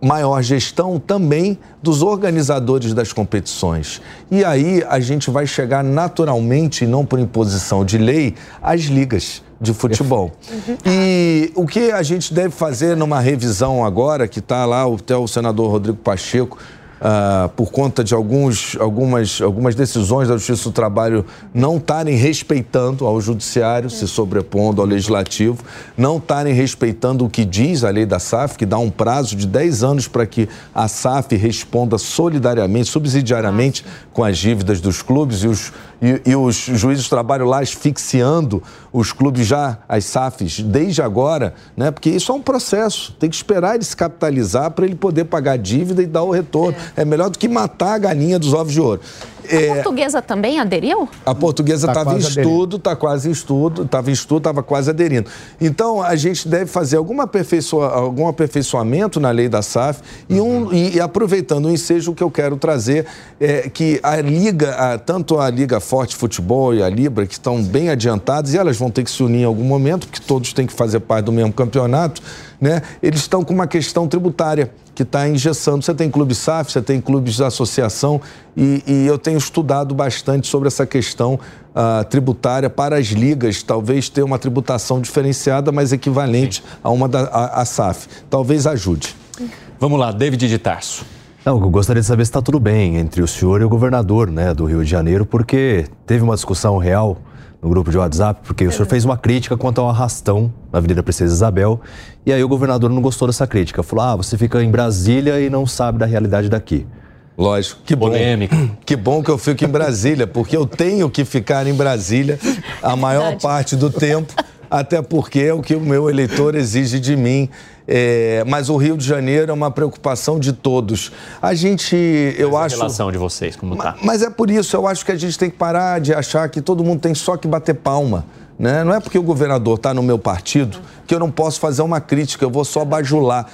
maior gestão também dos organizadores das competições. E aí a gente vai chegar naturalmente, e não por imposição de lei, às ligas de futebol. E o que a gente deve fazer numa revisão agora, que está lá até o senador Rodrigo Pacheco uh, por conta de alguns, algumas, algumas decisões da Justiça do Trabalho não estarem respeitando ao Judiciário, se sobrepondo ao Legislativo, não estarem respeitando o que diz a lei da SAF, que dá um prazo de 10 anos para que a SAF responda solidariamente, subsidiariamente com as dívidas dos clubes e os, e, e os juízes do trabalho lá asfixiando os clubes já, as SAFs, desde agora, né? porque isso é um processo, tem que esperar ele se capitalizar para ele poder pagar a dívida e dar o retorno. É é melhor do que matar a galinha dos ovos de ouro. A é, portuguesa também aderiu? A portuguesa estava tá em estudo, está quase em estudo, estava em estudo, estava quase aderindo. Então, a gente deve fazer aperfeiçoa, algum aperfeiçoamento na lei da SAF e, um, uhum. e, e aproveitando o ensejo que eu quero trazer, é que a Liga, a, tanto a Liga Forte Futebol e a Libra, que estão bem adiantadas, e elas vão ter que se unir em algum momento, porque todos têm que fazer parte do mesmo campeonato, né? eles estão com uma questão tributária que está engessando. Você tem clubes SAF, você tem clubes de associação e, e eu tenho estudado bastante sobre essa questão uh, tributária para as ligas, talvez ter uma tributação diferenciada, mas equivalente Sim. a uma da a, a SAF. Talvez ajude. Vamos lá, David de Tarso. Não, eu gostaria de saber se está tudo bem entre o senhor e o governador né, do Rio de Janeiro, porque teve uma discussão real no grupo de WhatsApp, porque o senhor fez uma crítica quanto ao arrastão na Avenida Princesa Isabel, e aí o governador não gostou dessa crítica. Falou: ah, você fica em Brasília e não sabe da realidade daqui. Lógico, que Polêmica. bom. Que bom que eu fico em Brasília, porque eu tenho que ficar em Brasília a maior parte do tempo, até porque é o que o meu eleitor exige de mim. É, mas o Rio de Janeiro é uma preocupação de todos. A gente, eu mas acho. A relação de vocês, como está? Mas, mas é por isso, eu acho que a gente tem que parar de achar que todo mundo tem só que bater palma. Né? Não é porque o governador está no meu partido que eu não posso fazer uma crítica, eu vou só bajular.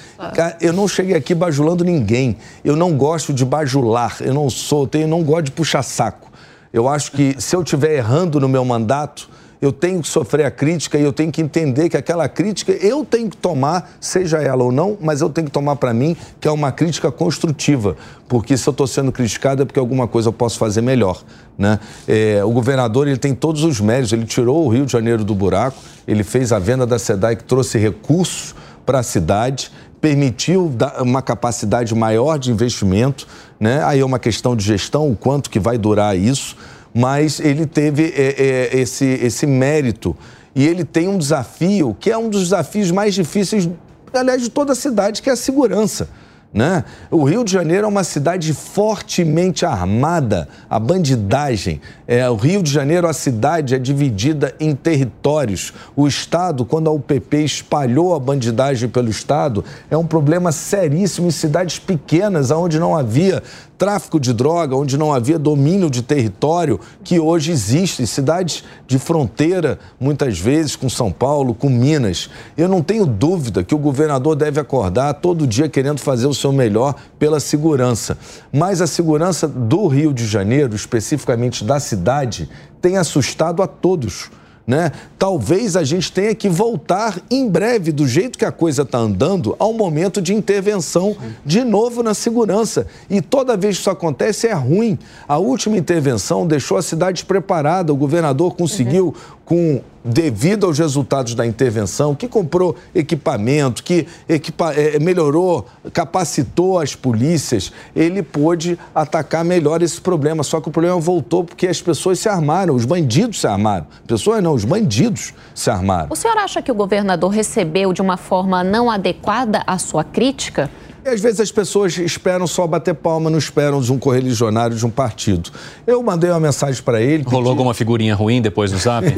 Eu não cheguei aqui bajulando ninguém. Eu não gosto de bajular, eu não sou, eu não gosto de puxar saco. Eu acho que se eu estiver errando no meu mandato, eu tenho que sofrer a crítica e eu tenho que entender que aquela crítica eu tenho que tomar, seja ela ou não, mas eu tenho que tomar para mim que é uma crítica construtiva, porque se eu estou sendo criticado é porque alguma coisa eu posso fazer melhor. Né? É, o governador ele tem todos os méritos, ele tirou o Rio de Janeiro do buraco, ele fez a venda da SEDAI que trouxe recursos para a cidade, permitiu uma capacidade maior de investimento, né? aí é uma questão de gestão, o quanto que vai durar isso, mas ele teve é, é, esse, esse mérito. E ele tem um desafio que é um dos desafios mais difíceis, aliás, de toda a cidade, que é a segurança. Né? O Rio de Janeiro é uma cidade fortemente armada, a bandidagem. É, o Rio de Janeiro, a cidade é dividida em territórios. O Estado, quando a UPP espalhou a bandidagem pelo Estado, é um problema seríssimo em cidades pequenas, onde não havia tráfico de droga, onde não havia domínio de território, que hoje existe, cidades de fronteira, muitas vezes com São Paulo, com Minas. Eu não tenho dúvida que o governador deve acordar todo dia querendo fazer o seu seu melhor pela segurança. Mas a segurança do Rio de Janeiro, especificamente da cidade, tem assustado a todos né? Talvez a gente tenha que voltar em breve, do jeito que a coisa está andando, ao momento de intervenção de novo na segurança. E toda vez que isso acontece é ruim. A última intervenção deixou a cidade preparada, o governador conseguiu, uhum. com devido aos resultados da intervenção, que comprou equipamento, que equipa é, melhorou, capacitou as polícias, ele pôde atacar melhor esse problema. Só que o problema voltou porque as pessoas se armaram, os bandidos se armaram. Pessoas não, os bandidos se armaram. O senhor acha que o governador recebeu de uma forma não adequada a sua crítica? E às vezes as pessoas esperam só bater palma, não esperam de um correligionário de um partido. Eu mandei uma mensagem para ele. Rolou pedi... alguma figurinha ruim depois no zap?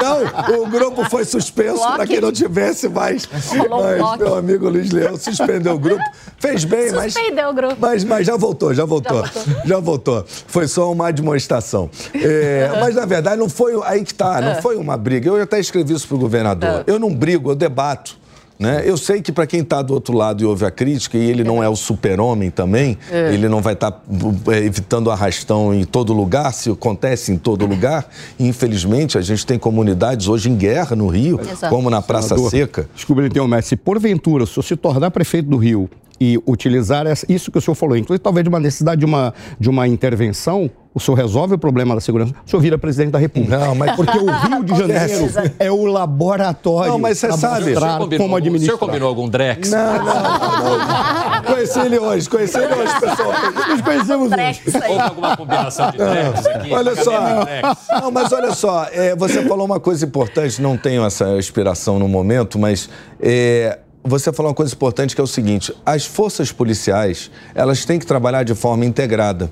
não, o grupo foi suspenso para quem não tivesse mais. Rolou mas meu amigo Luiz Leão suspendeu o grupo. Fez bem, mas. Suspendeu o grupo. Mas, mas já voltou, já voltou. Já voltou. Já voltou. Foi só uma demonstração. É, mas na verdade não foi. Aí que tá, não é. foi uma briga. Eu até escrevi isso para o governador. É. Eu não brigo, eu debato. Né? Eu sei que para quem está do outro lado e ouve a crítica, e ele não é o super-homem também, é. ele não vai estar tá é, evitando arrastão em todo lugar, se acontece em todo lugar. infelizmente, a gente tem comunidades hoje em guerra no Rio, Exato. como na Praça Senador, Seca. Desculpa, então, mas se porventura, se você tornar prefeito do Rio e utilizar isso que o senhor falou, inclusive talvez de uma necessidade de uma, de uma intervenção, o senhor resolve o problema da segurança, o senhor vira presidente da República. Não, mas porque o Rio de Janeiro é o laboratório. Não, mas você sabe. Como administrar. O senhor combinou algum Drex? Não, não, não. Conheci ele hoje, conheci ele hoje, pessoal. Nos conhecemos hoje. Houve alguma combinação de Drex aqui? Olha só. Não, mas olha só, é, você falou uma coisa importante, não tenho essa inspiração no momento, mas é, você falou uma coisa importante que é o seguinte: as forças policiais elas têm que trabalhar de forma integrada.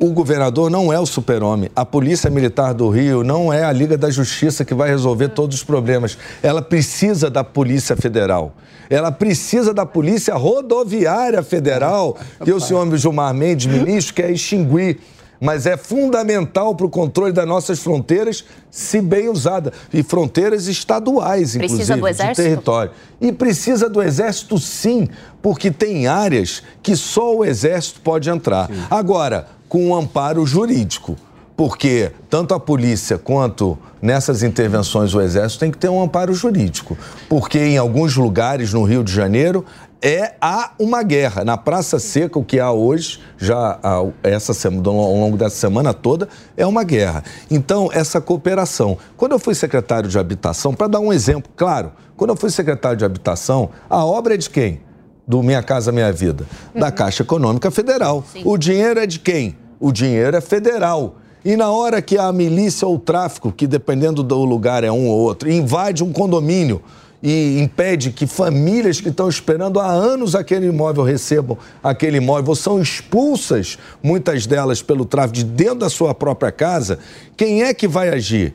O governador não é o super-homem. A Polícia Militar do Rio não é a Liga da Justiça que vai resolver todos os problemas. Ela precisa da Polícia Federal. Ela precisa da Polícia Rodoviária Federal, que o senhor Gilmar Mendes, ministro, quer extinguir mas é fundamental para o controle das nossas fronteiras, se bem usada. E fronteiras estaduais, inclusive, precisa do exército? de território. E precisa do Exército, sim, porque tem áreas que só o Exército pode entrar. Sim. Agora, com um amparo jurídico porque tanto a polícia quanto nessas intervenções o Exército tem que ter um amparo jurídico. Porque em alguns lugares no Rio de Janeiro é há uma guerra. Na Praça Seca, o que há hoje, já essa semana, ao longo dessa semana toda, é uma guerra. Então, essa cooperação. Quando eu fui secretário de habitação, para dar um exemplo, claro, quando eu fui secretário de habitação, a obra é de quem? Do Minha Casa Minha Vida? Da uhum. Caixa Econômica Federal. Sim. O dinheiro é de quem? O dinheiro é federal. E na hora que a milícia ou o tráfico, que dependendo do lugar é um ou outro, invade um condomínio, e impede que famílias que estão esperando há anos aquele imóvel recebam aquele imóvel, são expulsas, muitas delas pelo tráfico de dentro da sua própria casa, quem é que vai agir?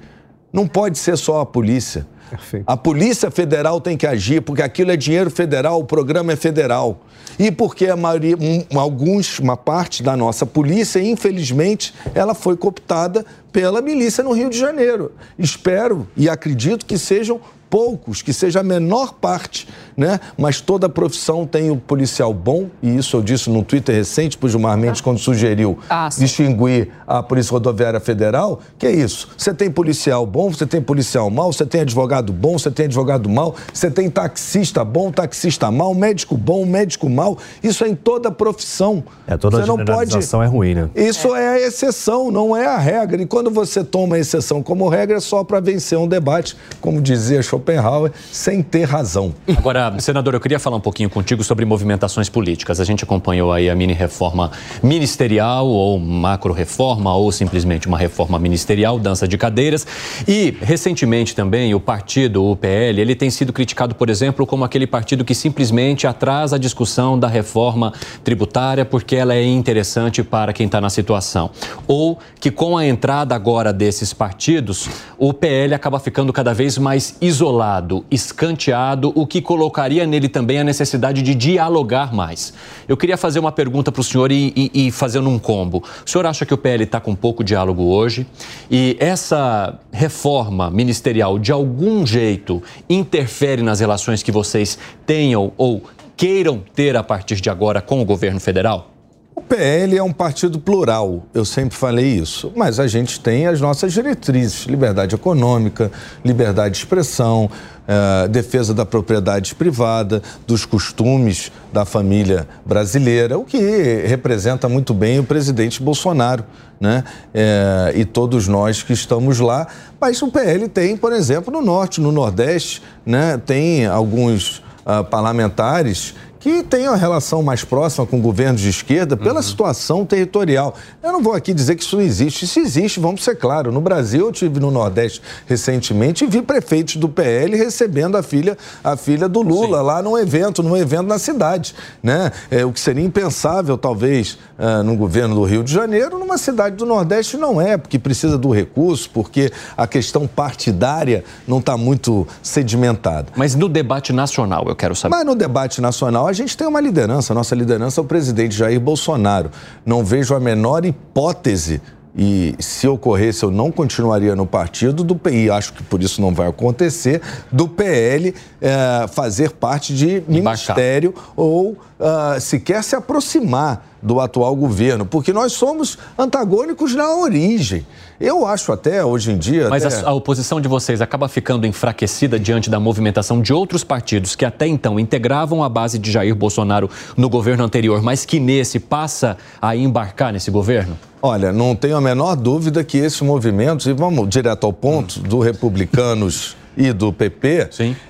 Não pode ser só a polícia. Perfeito. A Polícia Federal tem que agir, porque aquilo é dinheiro federal, o programa é federal. E porque a maioria, um, alguns, uma parte da nossa polícia, infelizmente, ela foi cooptada pela milícia no Rio de Janeiro. Espero e acredito que sejam poucos, que seja a menor parte, né? Mas toda profissão tem o um policial bom, e isso eu disse no Twitter recente para o Gilmar Mendes quando sugeriu ah, distinguir a Polícia Rodoviária Federal, que é isso. Você tem policial bom, você tem policial mal, você tem advogado bom, você tem advogado mal, você tem taxista bom, taxista mal, médico bom, médico mal. Isso é em toda profissão. É, toda você não pode... é ruim, né? Isso é. é a exceção, não é a regra. E quando você toma a exceção como regra, é só para vencer um debate, como dizia Chopin Schopenhauer sem ter razão. Agora, senador, eu queria falar um pouquinho contigo sobre movimentações políticas. A gente acompanhou aí a mini reforma ministerial ou macro reforma ou simplesmente uma reforma ministerial, dança de cadeiras. E recentemente também o partido, o PL, ele tem sido criticado, por exemplo, como aquele partido que simplesmente atrasa a discussão da reforma tributária porque ela é interessante para quem está na situação. Ou que com a entrada agora desses partidos, o PL acaba ficando cada vez mais isolado isolado, escanteado, o que colocaria nele também a necessidade de dialogar mais. Eu queria fazer uma pergunta para o senhor e, e, e fazendo um combo. O senhor acha que o PL está com pouco diálogo hoje? E essa reforma ministerial, de algum jeito, interfere nas relações que vocês tenham ou queiram ter a partir de agora com o governo federal? O PL é um partido plural, eu sempre falei isso, mas a gente tem as nossas diretrizes: liberdade econômica, liberdade de expressão, uh, defesa da propriedade privada, dos costumes da família brasileira, o que representa muito bem o presidente Bolsonaro. Né? É, e todos nós que estamos lá. Mas o PL tem, por exemplo, no Norte, no Nordeste, né? tem alguns uh, parlamentares que tem uma relação mais próxima com governos de esquerda pela uhum. situação territorial. Eu não vou aqui dizer que isso não existe. Isso existe, vamos ser claros. No Brasil, eu tive no Nordeste recentemente e vi prefeitos do PL recebendo a filha, a filha do Lula Sim. lá num evento, num evento na cidade. Né? É, o que seria impensável, talvez, uh, no governo do Rio de Janeiro, numa cidade do Nordeste não é, porque precisa do recurso, porque a questão partidária não está muito sedimentada. Mas no debate nacional, eu quero saber. Mas no debate nacional, a gente tem uma liderança, nossa liderança é o presidente Jair Bolsonaro. Não vejo a menor hipótese e se ocorresse eu não continuaria no partido do PI, acho que por isso não vai acontecer, do PL é, fazer parte de ministério ou uh, sequer se aproximar do atual governo, porque nós somos antagônicos na origem. Eu acho até, hoje em dia. Mas até... a, a, oposição de vocês acaba ficando enfraquecida diante da movimentação de outros partidos que até então integravam a base de Jair Bolsonaro no governo anterior, mas que nesse passa a embarcar nesse governo? Olha, não tenho a menor dúvida que esses movimentos, e vamos direto ao ponto, hum. do Republicanos e do PP,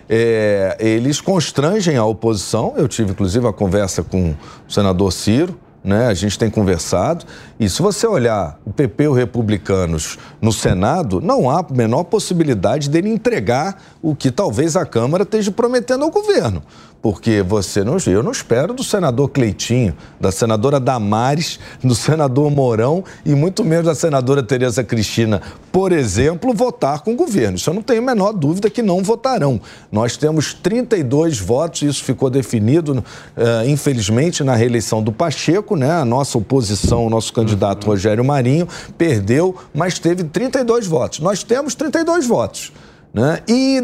é, eles constrangem a oposição. Eu tive, inclusive, a conversa com o senador Ciro, né? A gente tem conversado. E se você olhar o PP e os republicanos no Senado, não há a menor possibilidade dele entregar o que talvez a Câmara esteja prometendo ao governo porque você não. Eu não espero do senador Cleitinho, da senadora Damares, do senador Mourão e muito menos da senadora Tereza Cristina, por exemplo, votar com o governo. Isso eu não tenho a menor dúvida que não votarão. Nós temos 32 votos, isso ficou definido, uh, infelizmente, na reeleição do Pacheco, né? A nossa oposição, o nosso candidato Rogério Marinho, perdeu, mas teve 32 votos. Nós temos 32 votos. Né? E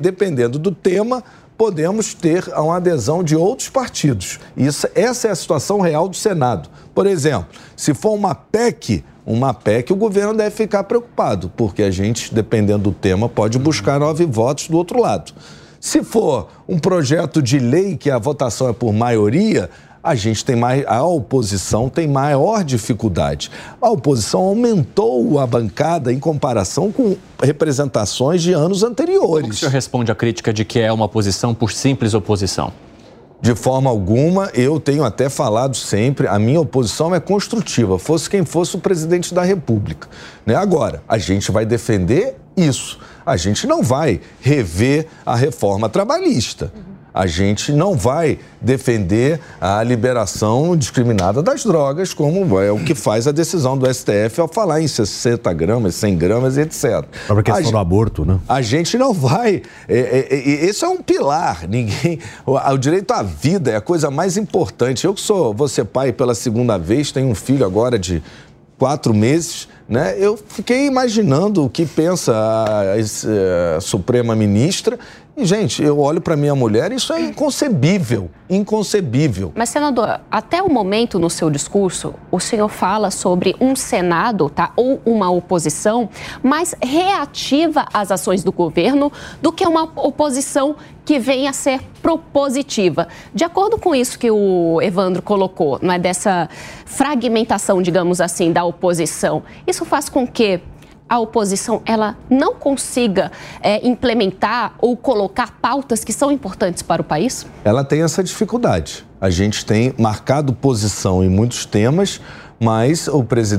dependendo do tema, podemos ter uma adesão de outros partidos. Isso, essa é a situação real do Senado. Por exemplo, se for uma PEC, uma PEC, o governo deve ficar preocupado, porque a gente, dependendo do tema, pode buscar nove votos do outro lado. Se for um projeto de lei que a votação é por maioria, a gente tem mais, a oposição tem maior dificuldade. A oposição aumentou a bancada em comparação com representações de anos anteriores. Como o senhor responde à crítica de que é uma oposição por simples oposição? De forma alguma, eu tenho até falado sempre, a minha oposição é construtiva, fosse quem fosse o presidente da República. Né? Agora, a gente vai defender isso. A gente não vai rever a reforma trabalhista. Uhum a gente não vai defender a liberação discriminada das drogas, como é o que faz a decisão do STF ao falar em 60 gramas, 100 gramas, etc. A questão a, do aborto, né? A gente não vai. É, é, é, esse é um pilar. Ninguém. O, o, direito à vida é a coisa mais importante. Eu que sou, ser pai pela segunda vez, tenho um filho agora de quatro meses. Né? Eu fiquei imaginando o que pensa a, a, a Suprema Ministra e, gente, eu olho para minha mulher, isso é inconcebível, inconcebível. Mas, senador, até o momento no seu discurso, o senhor fala sobre um Senado, tá, ou uma oposição mais reativa às ações do governo do que uma oposição que venha a ser propositiva. De acordo com isso que o Evandro colocou, não é dessa fragmentação, digamos assim, da oposição, isso faz com que a oposição ela não consiga é, implementar ou colocar pautas que são importantes para o país? Ela tem essa dificuldade. A gente tem marcado posição em muitos temas, mas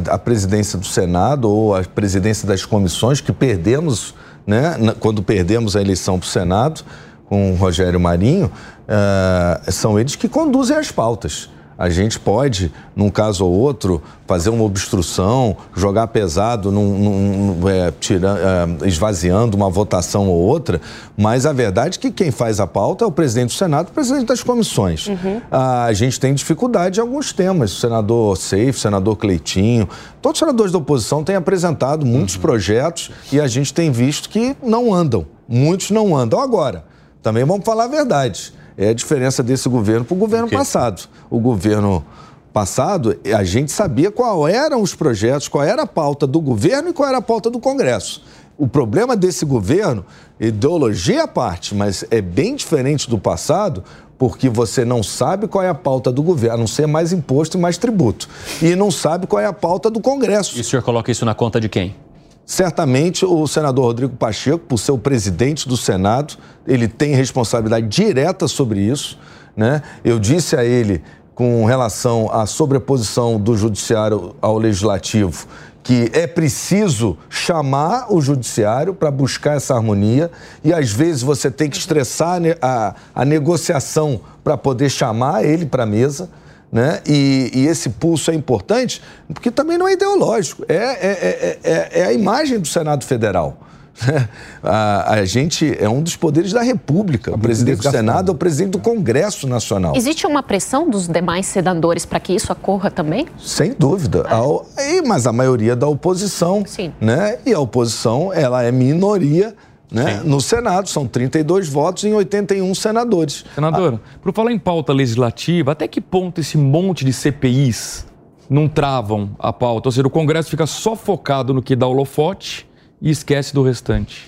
a presidência do Senado ou a presidência das comissões que perdemos, né, quando perdemos a eleição para o Senado com o Rogério Marinho, uh, são eles que conduzem as pautas. A gente pode, num caso ou outro, fazer uma obstrução, jogar pesado, num, num, é, tira, é, esvaziando uma votação ou outra, mas a verdade é que quem faz a pauta é o presidente do Senado e o presidente das comissões. Uhum. A gente tem dificuldade em alguns temas. O senador Seif, o senador Cleitinho, todos os senadores da oposição têm apresentado muitos uhum. projetos e a gente tem visto que não andam. Muitos não andam. Agora, também vamos falar a verdade É a diferença desse governo para o governo passado. O governo passado, a gente sabia qual eram os projetos, qual era a pauta do governo e qual era a pauta do Congresso. O problema desse governo, ideologia à parte, mas é bem diferente do passado, porque você não sabe qual é a pauta do governo, a não ser mais imposto e mais tributo. E não sabe qual é a pauta do Congresso. E o senhor coloca isso na conta de quem? Certamente o senador Rodrigo Pacheco, por ser o presidente do Senado, ele tem responsabilidade direta sobre isso. Né? Eu disse a ele, com relação à sobreposição do judiciário ao legislativo, que é preciso chamar o judiciário para buscar essa harmonia e às vezes você tem que estressar a, a negociação para poder chamar ele para a mesa. Né? E, e, esse pulso é importante porque também não é ideológico, é, é, é, é a imagem do Senado Federal. A, a, gente é um dos poderes da República. O presidente do Senado é o presidente do Congresso Nacional. Existe uma pressão dos demais senadores para que isso ocorra também? Sem dúvida. É. A, mas a maioria da oposição. Sim. Né? E a oposição, ela é minoria né? No Senado, são 32 votos em 81 senadores. Senador, ah. por falar em pauta legislativa, até que ponto esse monte de CPIs não travam a pauta? Ou seja, o Congresso fica só focado no que dá holofote e esquece do restante.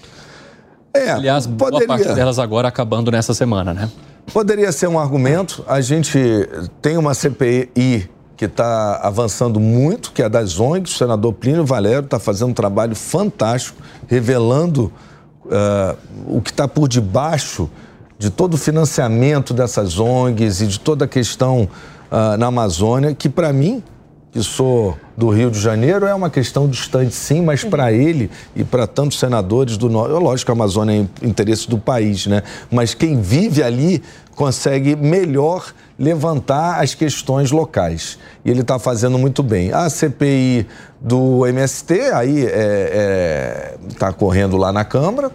É, Aliás, poderia... boa parte delas agora acabando nessa semana, né? Poderia ser um argumento. A gente tem uma CPI que está avançando muito, que é a das ONGs. O senador Plínio Valério está fazendo um trabalho fantástico, revelando uh, o que está por debaixo de todo o financiamento dessas ONGs e de toda a questão uh, na Amazônia, que para mim que sou do Rio de Janeiro, é uma questão distante, sim, mas para ele e para tantos senadores do Norte, lógico que a Amazônia é interesse do país, né? Mas quem vive ali consegue melhor levantar as questões locais. E ele está fazendo muito bem. A CPI do MST, aí está é, é, tá correndo lá na Câmara,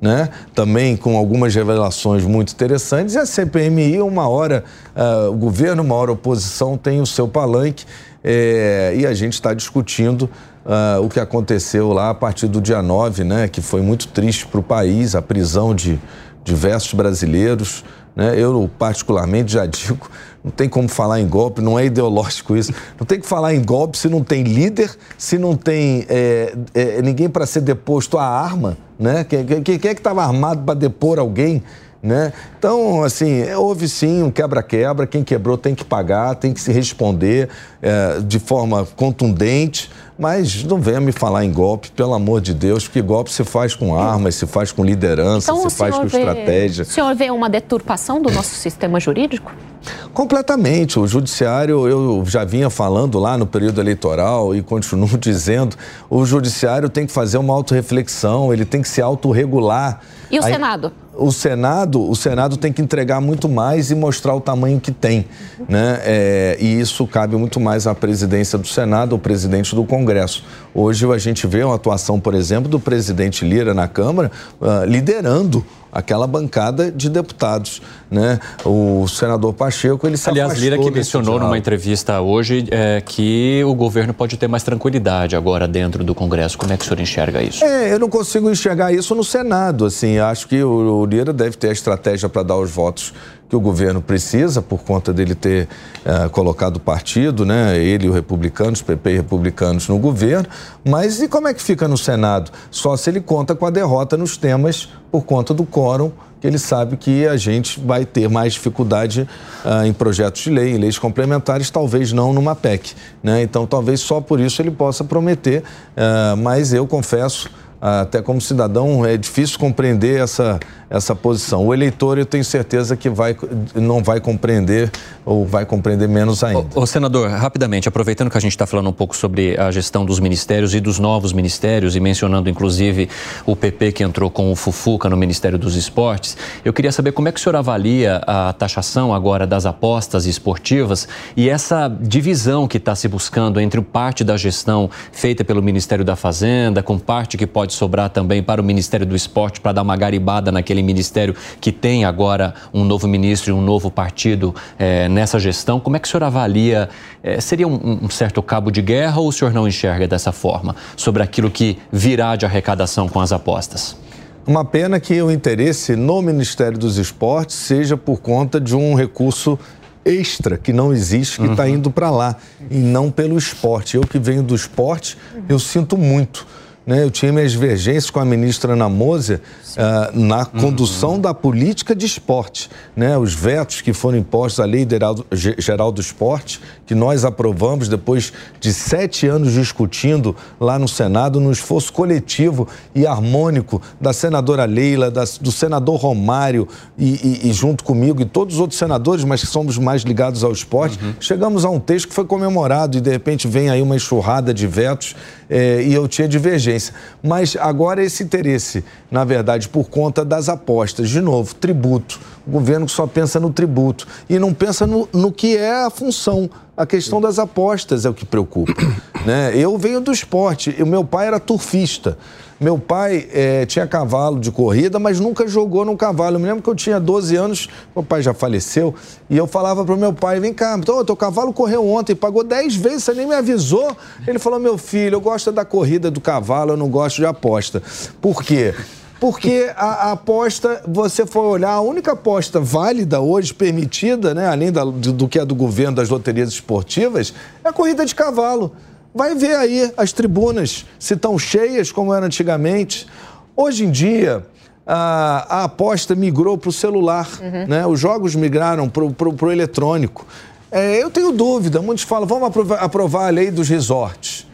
né? também com algumas revelações muito interessantes. E a CPMI, uma hora uh, o governo, uma hora a oposição, tem o seu palanque. É, e a gente está discutindo uh, o que aconteceu lá a partir do dia 9, né, que foi muito triste para o país, a prisão de diversos brasileiros. Né? Eu, particularmente, já digo, não tem como falar em golpe, não é ideológico isso. Não tem que falar em golpe se não tem líder, se não tem é, é, ninguém para ser deposto à arma. Né? Quem, quem, quem é que estava armado para depor alguém? Né? Então, assim, houve sim um quebra-quebra, quem quebrou tem que pagar, tem que se responder é, de forma contundente, mas não venha me falar em golpe, pelo amor de Deus, porque golpe se faz com armas, se faz com liderança, então, se faz com vê, estratégia. O senhor vê uma deturpação do nosso sistema jurídico? Completamente. O judiciário, eu já vinha falando lá no período eleitoral e continuo dizendo, o judiciário tem que fazer uma autorreflexão, ele tem que se autorregular. E o Aí, Senado? O Senado, o Senado tem que entregar muito mais e mostrar o tamanho que tem, né? É, e isso cabe muito mais à presidência do Senado, ao presidente do Congresso. Hoje a gente vê uma atuação, por exemplo, do presidente Lira na Câmara uh, liderando aquela bancada de deputados, né? O senador Pacheco, ele se Aliás, Lira que mencionou numa entrevista hoje é, que o governo pode ter mais tranquilidade agora dentro do Congresso. Como é que o senhor enxerga isso? É, eu não consigo enxergar isso no Senado, assim, acho que o, o Lira deve ter a estratégia para dar os votos que o governo precisa, por conta dele ter uh, colocado o partido, né, ele e os republicanos, PP e republicanos no governo, mas e como é que fica no Senado? Só se ele conta com a derrota nos temas por conta do quórum, que ele sabe que a gente vai ter mais dificuldade uh, em projetos de lei, em leis complementares, talvez não numa PEC. Né? Então, talvez só por isso ele possa prometer, uh, mas eu confesso até como cidadão, é difícil compreender essa, essa posição. O eleitor, eu tenho certeza que vai, não vai compreender ou vai compreender menos ainda. O, o senador, rapidamente, aproveitando que a gente está falando um pouco sobre a gestão dos ministérios e dos novos ministérios, e mencionando inclusive o PP que entrou com o Fufuca no Ministério dos Esportes, eu queria saber como é que o senhor avalia a taxação agora das apostas esportivas e essa divisão que está se buscando entre parte da gestão feita pelo Ministério da Fazenda, com parte que pode pode sobrar também para o Ministério do Esporte para dar uma garibada naquele ministério que tem agora um novo ministro e um novo partido é, nessa gestão. Como é que o senhor avalia? É, seria um, um, certo cabo de guerra ou o senhor não enxerga dessa forma sobre aquilo que virá de arrecadação com as apostas? Uma pena que o interesse no Ministério dos Esportes seja por conta de um recurso extra que não existe, que está uhum. indo para lá, e não pelo esporte. Eu que venho do esporte, eu sinto muito. Né? Eu tinha minhas divergências com a ministra Ana Moser uh, na condução uhum. da política de esporte. Né? Os vetos que foram impostos à Lei Geral do Esporte, que nós aprovamos depois de sete anos discutindo lá no Senado, no esforço coletivo e harmônico da senadora Leila, da, do senador Romário e, e, e, junto comigo e todos os outros senadores, mas que somos mais ligados ao esporte, uhum. chegamos a um texto que foi comemorado e de repente vem aí uma enxurrada de vetos eh, e eu tinha divergência. Mas agora esse interesse, na verdade, por conta das apostas. De novo, tributo. O governo só pensa no tributo e não pensa no, no que é a função. A questão das apostas é o que preocupa. Né? Eu venho do esporte. O meu pai era turfista. Meu pai é, tinha cavalo de corrida, mas nunca jogou num cavalo. Eu me lembro que eu tinha 12 anos, meu pai já faleceu, e eu falava pro meu pai: vem cá, então, teu cavalo correu ontem, pagou 10 vezes, você nem me avisou. Ele falou: meu filho, eu gosto da corrida do cavalo, eu não gosto de aposta. Por quê? Porque a, a, aposta, você for olhar, a única aposta válida hoje, permitida, né, além da, do, do, que é do governo das loterias esportivas, é a corrida de cavalo. Vai ver aí as tribunas, se estão cheias como era antigamente. Hoje em dia, a, a aposta migrou para o celular, uhum. né? os jogos migraram para o eletrônico. É, eu tenho dúvida, muitos falam, vamos aprovar, aprovar a lei dos resorts.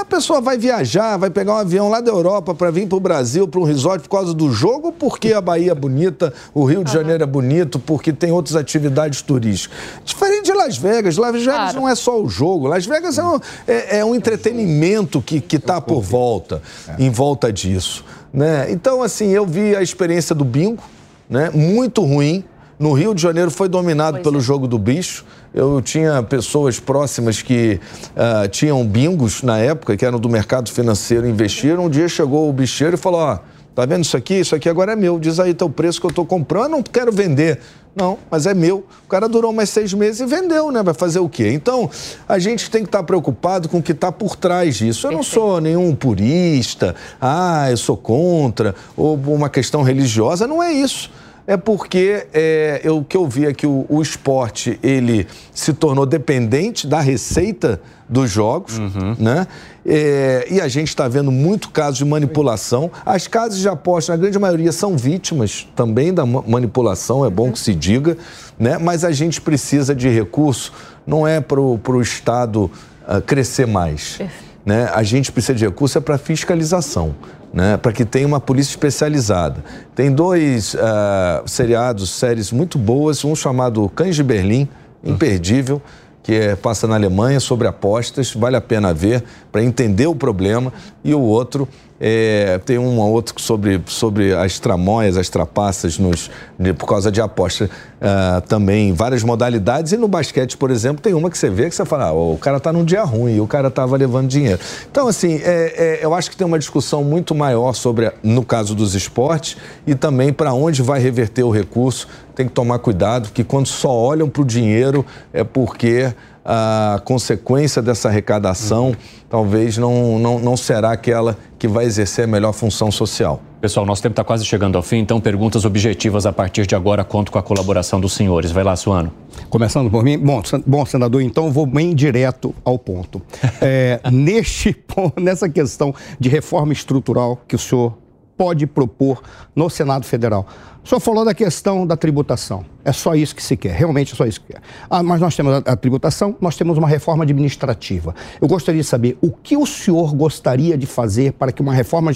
A pessoa vai viajar, vai pegar um avião lá da Europa para vir para o Brasil, para um resort por causa do jogo ou porque a Bahia é bonita, o Rio de Janeiro é bonito, porque tem outras atividades turísticas? Diferente de Las Vegas. Las Vegas claro. não é só o jogo. Las Vegas é um, é, é um entretenimento que está por volta, em volta disso. Né? Então, assim, eu vi a experiência do bingo, né? muito ruim. No Rio de Janeiro foi dominado pois pelo é. jogo do bicho. Eu tinha pessoas próximas que uh, tinham bingos na época, que eram do mercado financeiro, investiram. Um dia chegou o bicheiro e falou: Ó, tá vendo isso aqui? Isso aqui agora é meu. Diz aí teu preço que eu tô comprando. Eu não quero vender. Não, mas é meu. O cara durou mais seis meses e vendeu, né? Vai fazer o quê? Então, a gente tem que estar tá preocupado com o que está por trás disso. Eu não sou nenhum purista, ah, eu sou contra, ou uma questão religiosa. Não é isso é porque é, eu, o que eu vi é que o, o, esporte ele se tornou dependente da receita dos jogos, uhum. né? É, e a gente está vendo muito casos de manipulação. As casas de aposta, na grande maioria, são vítimas também da manipulação, é bom que se diga, né? Mas a gente precisa de recurso, não é para o Estado uh, crescer mais. Né? A gente precisa de recurso é para fiscalização né, para que tenha uma polícia especializada. Tem dois uh, seriados, séries muito boas, um chamado Cães de Berlim, imperdível, que é, passa na Alemanha sobre apostas, vale a pena ver para entender o problema, e o outro é, tem um outro sobre, sobre as tramóias, as trapaças nos, por causa de aposta uh, também, várias modalidades. E no basquete, por exemplo, tem uma que você vê que você fala, ah, o cara está num dia ruim, o cara estava levando dinheiro. Então, assim, é, é, eu acho que tem uma discussão muito maior sobre, no caso dos esportes, e também para onde vai reverter o recurso. Tem que tomar cuidado, que quando só olham para o dinheiro é porque a consequência dessa arrecadação uhum. talvez não, não, não será aquela que vai exercer a melhor função social. Pessoal, nosso tempo está quase chegando ao fim, então perguntas objetivas a partir de agora. Conto com a colaboração dos senhores. Vai lá, Suano. Começando por mim. Bom, bom senador, então vou bem direto ao ponto. É, neste, nessa questão de reforma estrutural que o senhor pode propor no Senado Federal. O senhor falou da questão da tributação. É só isso que se quer, realmente é só isso que quer. Ah, mas nós temos a, a, tributação, nós temos uma reforma administrativa. Eu gostaria de saber o que o senhor gostaria de fazer para que uma reforma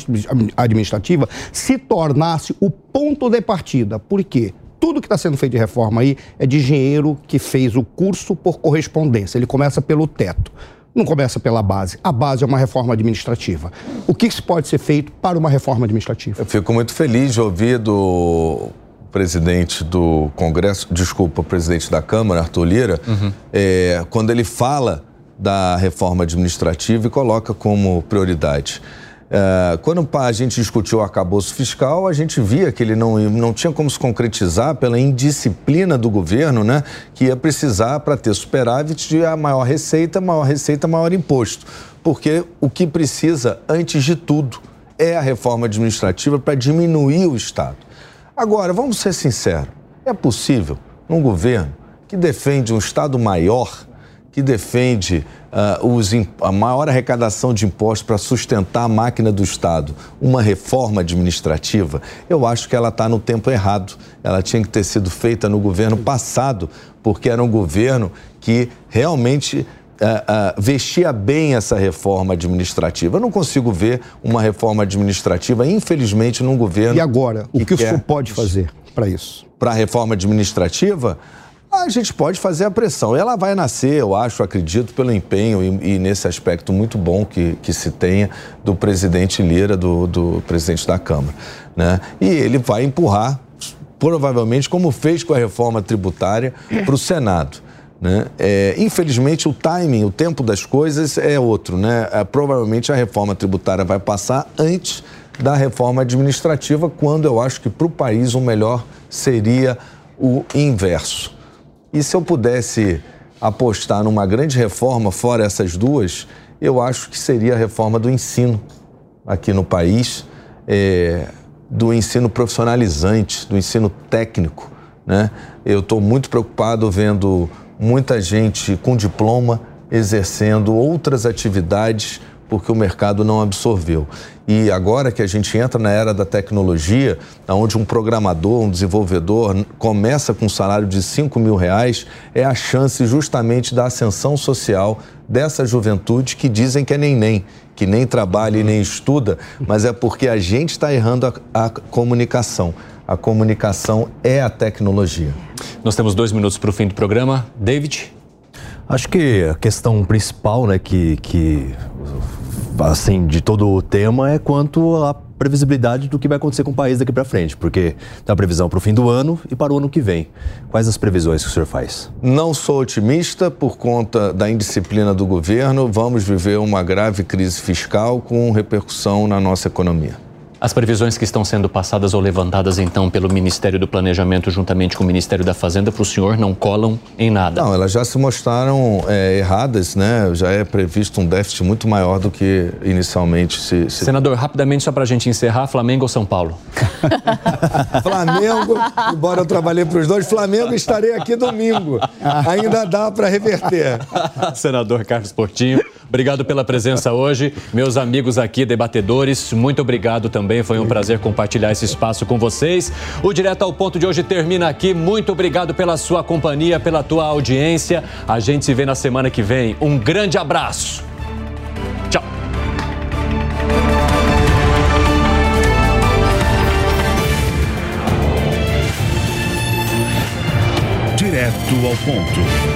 administrativa se tornasse o ponto de partida. Por quê? Tudo que está sendo feito de reforma aí é de engenheiro que fez o curso por correspondência. Ele começa pelo teto não começa pela base. A base é uma reforma administrativa. O que pode ser feito para uma reforma administrativa? Eu fico muito feliz de ouvir do presidente do Congresso, desculpa, o presidente da Câmara, Arthur Lira, uhum. é, quando ele fala da reforma administrativa e coloca como prioridade. É, quando a gente discutiu o arcabouço fiscal, a gente via que ele não, não tinha como se concretizar pela indisciplina do governo, né, que ia precisar, para ter superávit, de a maior receita, maior receita, maior imposto. Porque o que precisa, antes de tudo, é a reforma administrativa para diminuir o Estado. Agora, vamos ser sinceros: é possível, num governo que defende um Estado maior, que defende uh, os, a maior arrecadação de impostos para sustentar a máquina do Estado, uma reforma administrativa, eu acho que ela está no tempo errado. Ela tinha que ter sido feita no governo passado, porque era um governo que realmente Uh, uh, vestia bem essa reforma administrativa. Eu não consigo ver uma reforma administrativa, infelizmente, num governo. E agora, o que, que o senhor pode fazer para isso? Para a reforma administrativa? A gente pode fazer a pressão. Ela vai nascer, eu acho, acredito, pelo empenho e, e nesse aspecto muito bom que, que se tenha do presidente Lira, do, do presidente da Câmara. Né? E ele vai empurrar, provavelmente, como fez com a reforma tributária, para o Senado. Né? É, infelizmente, o timing, o tempo das coisas é outro. Né? É, provavelmente a reforma tributária vai passar antes da reforma administrativa, quando eu acho que para o país o melhor seria o inverso. E se eu pudesse apostar numa grande reforma fora essas duas, eu acho que seria a reforma do ensino aqui no país, é, do ensino profissionalizante, do ensino técnico. Né? Eu estou muito preocupado vendo muita gente com diploma exercendo outras atividades porque o mercado não absorveu. E agora que a gente entra na era da tecnologia, onde um programador, um desenvolvedor começa com um salário de 5 mil reais, é a chance justamente da ascensão social dessa juventude que dizem que é nem-nem, que nem trabalha e nem estuda, mas é porque a gente está errando a, a comunicação. A comunicação é a tecnologia. Nós temos dois minutos para o fim do programa. David? Acho que a questão principal, né, que, que assim, de todo o tema é quanto à previsibilidade do que vai acontecer com o país daqui para frente, porque tem a previsão para o fim do ano e para o ano que vem. Quais as previsões que o senhor faz? Não sou otimista por conta da indisciplina do governo. Vamos viver uma grave crise fiscal com repercussão na nossa economia. As previsões que estão sendo passadas ou levantadas então pelo Ministério do Planejamento juntamente com o Ministério da Fazenda para o senhor não colam em nada? Não, elas já se mostraram é, erradas, né? Já é previsto um déficit muito maior do que inicialmente se... se... Senador, rapidamente só para a gente encerrar, Flamengo ou São Paulo? Flamengo, embora eu trabalhei para os dois, Flamengo estarei aqui domingo. Ainda dá para reverter. Senador Carlos Portinho, obrigado pela presença hoje. Meus amigos aqui, debatedores, muito obrigado também também. Foi um prazer compartilhar esse espaço com vocês. O Direto ao Ponto de hoje termina aqui. Muito obrigado pela sua companhia, pela tua audiência. A gente se vê na semana que vem. Um grande abraço. Tchau. Direto ao ponto.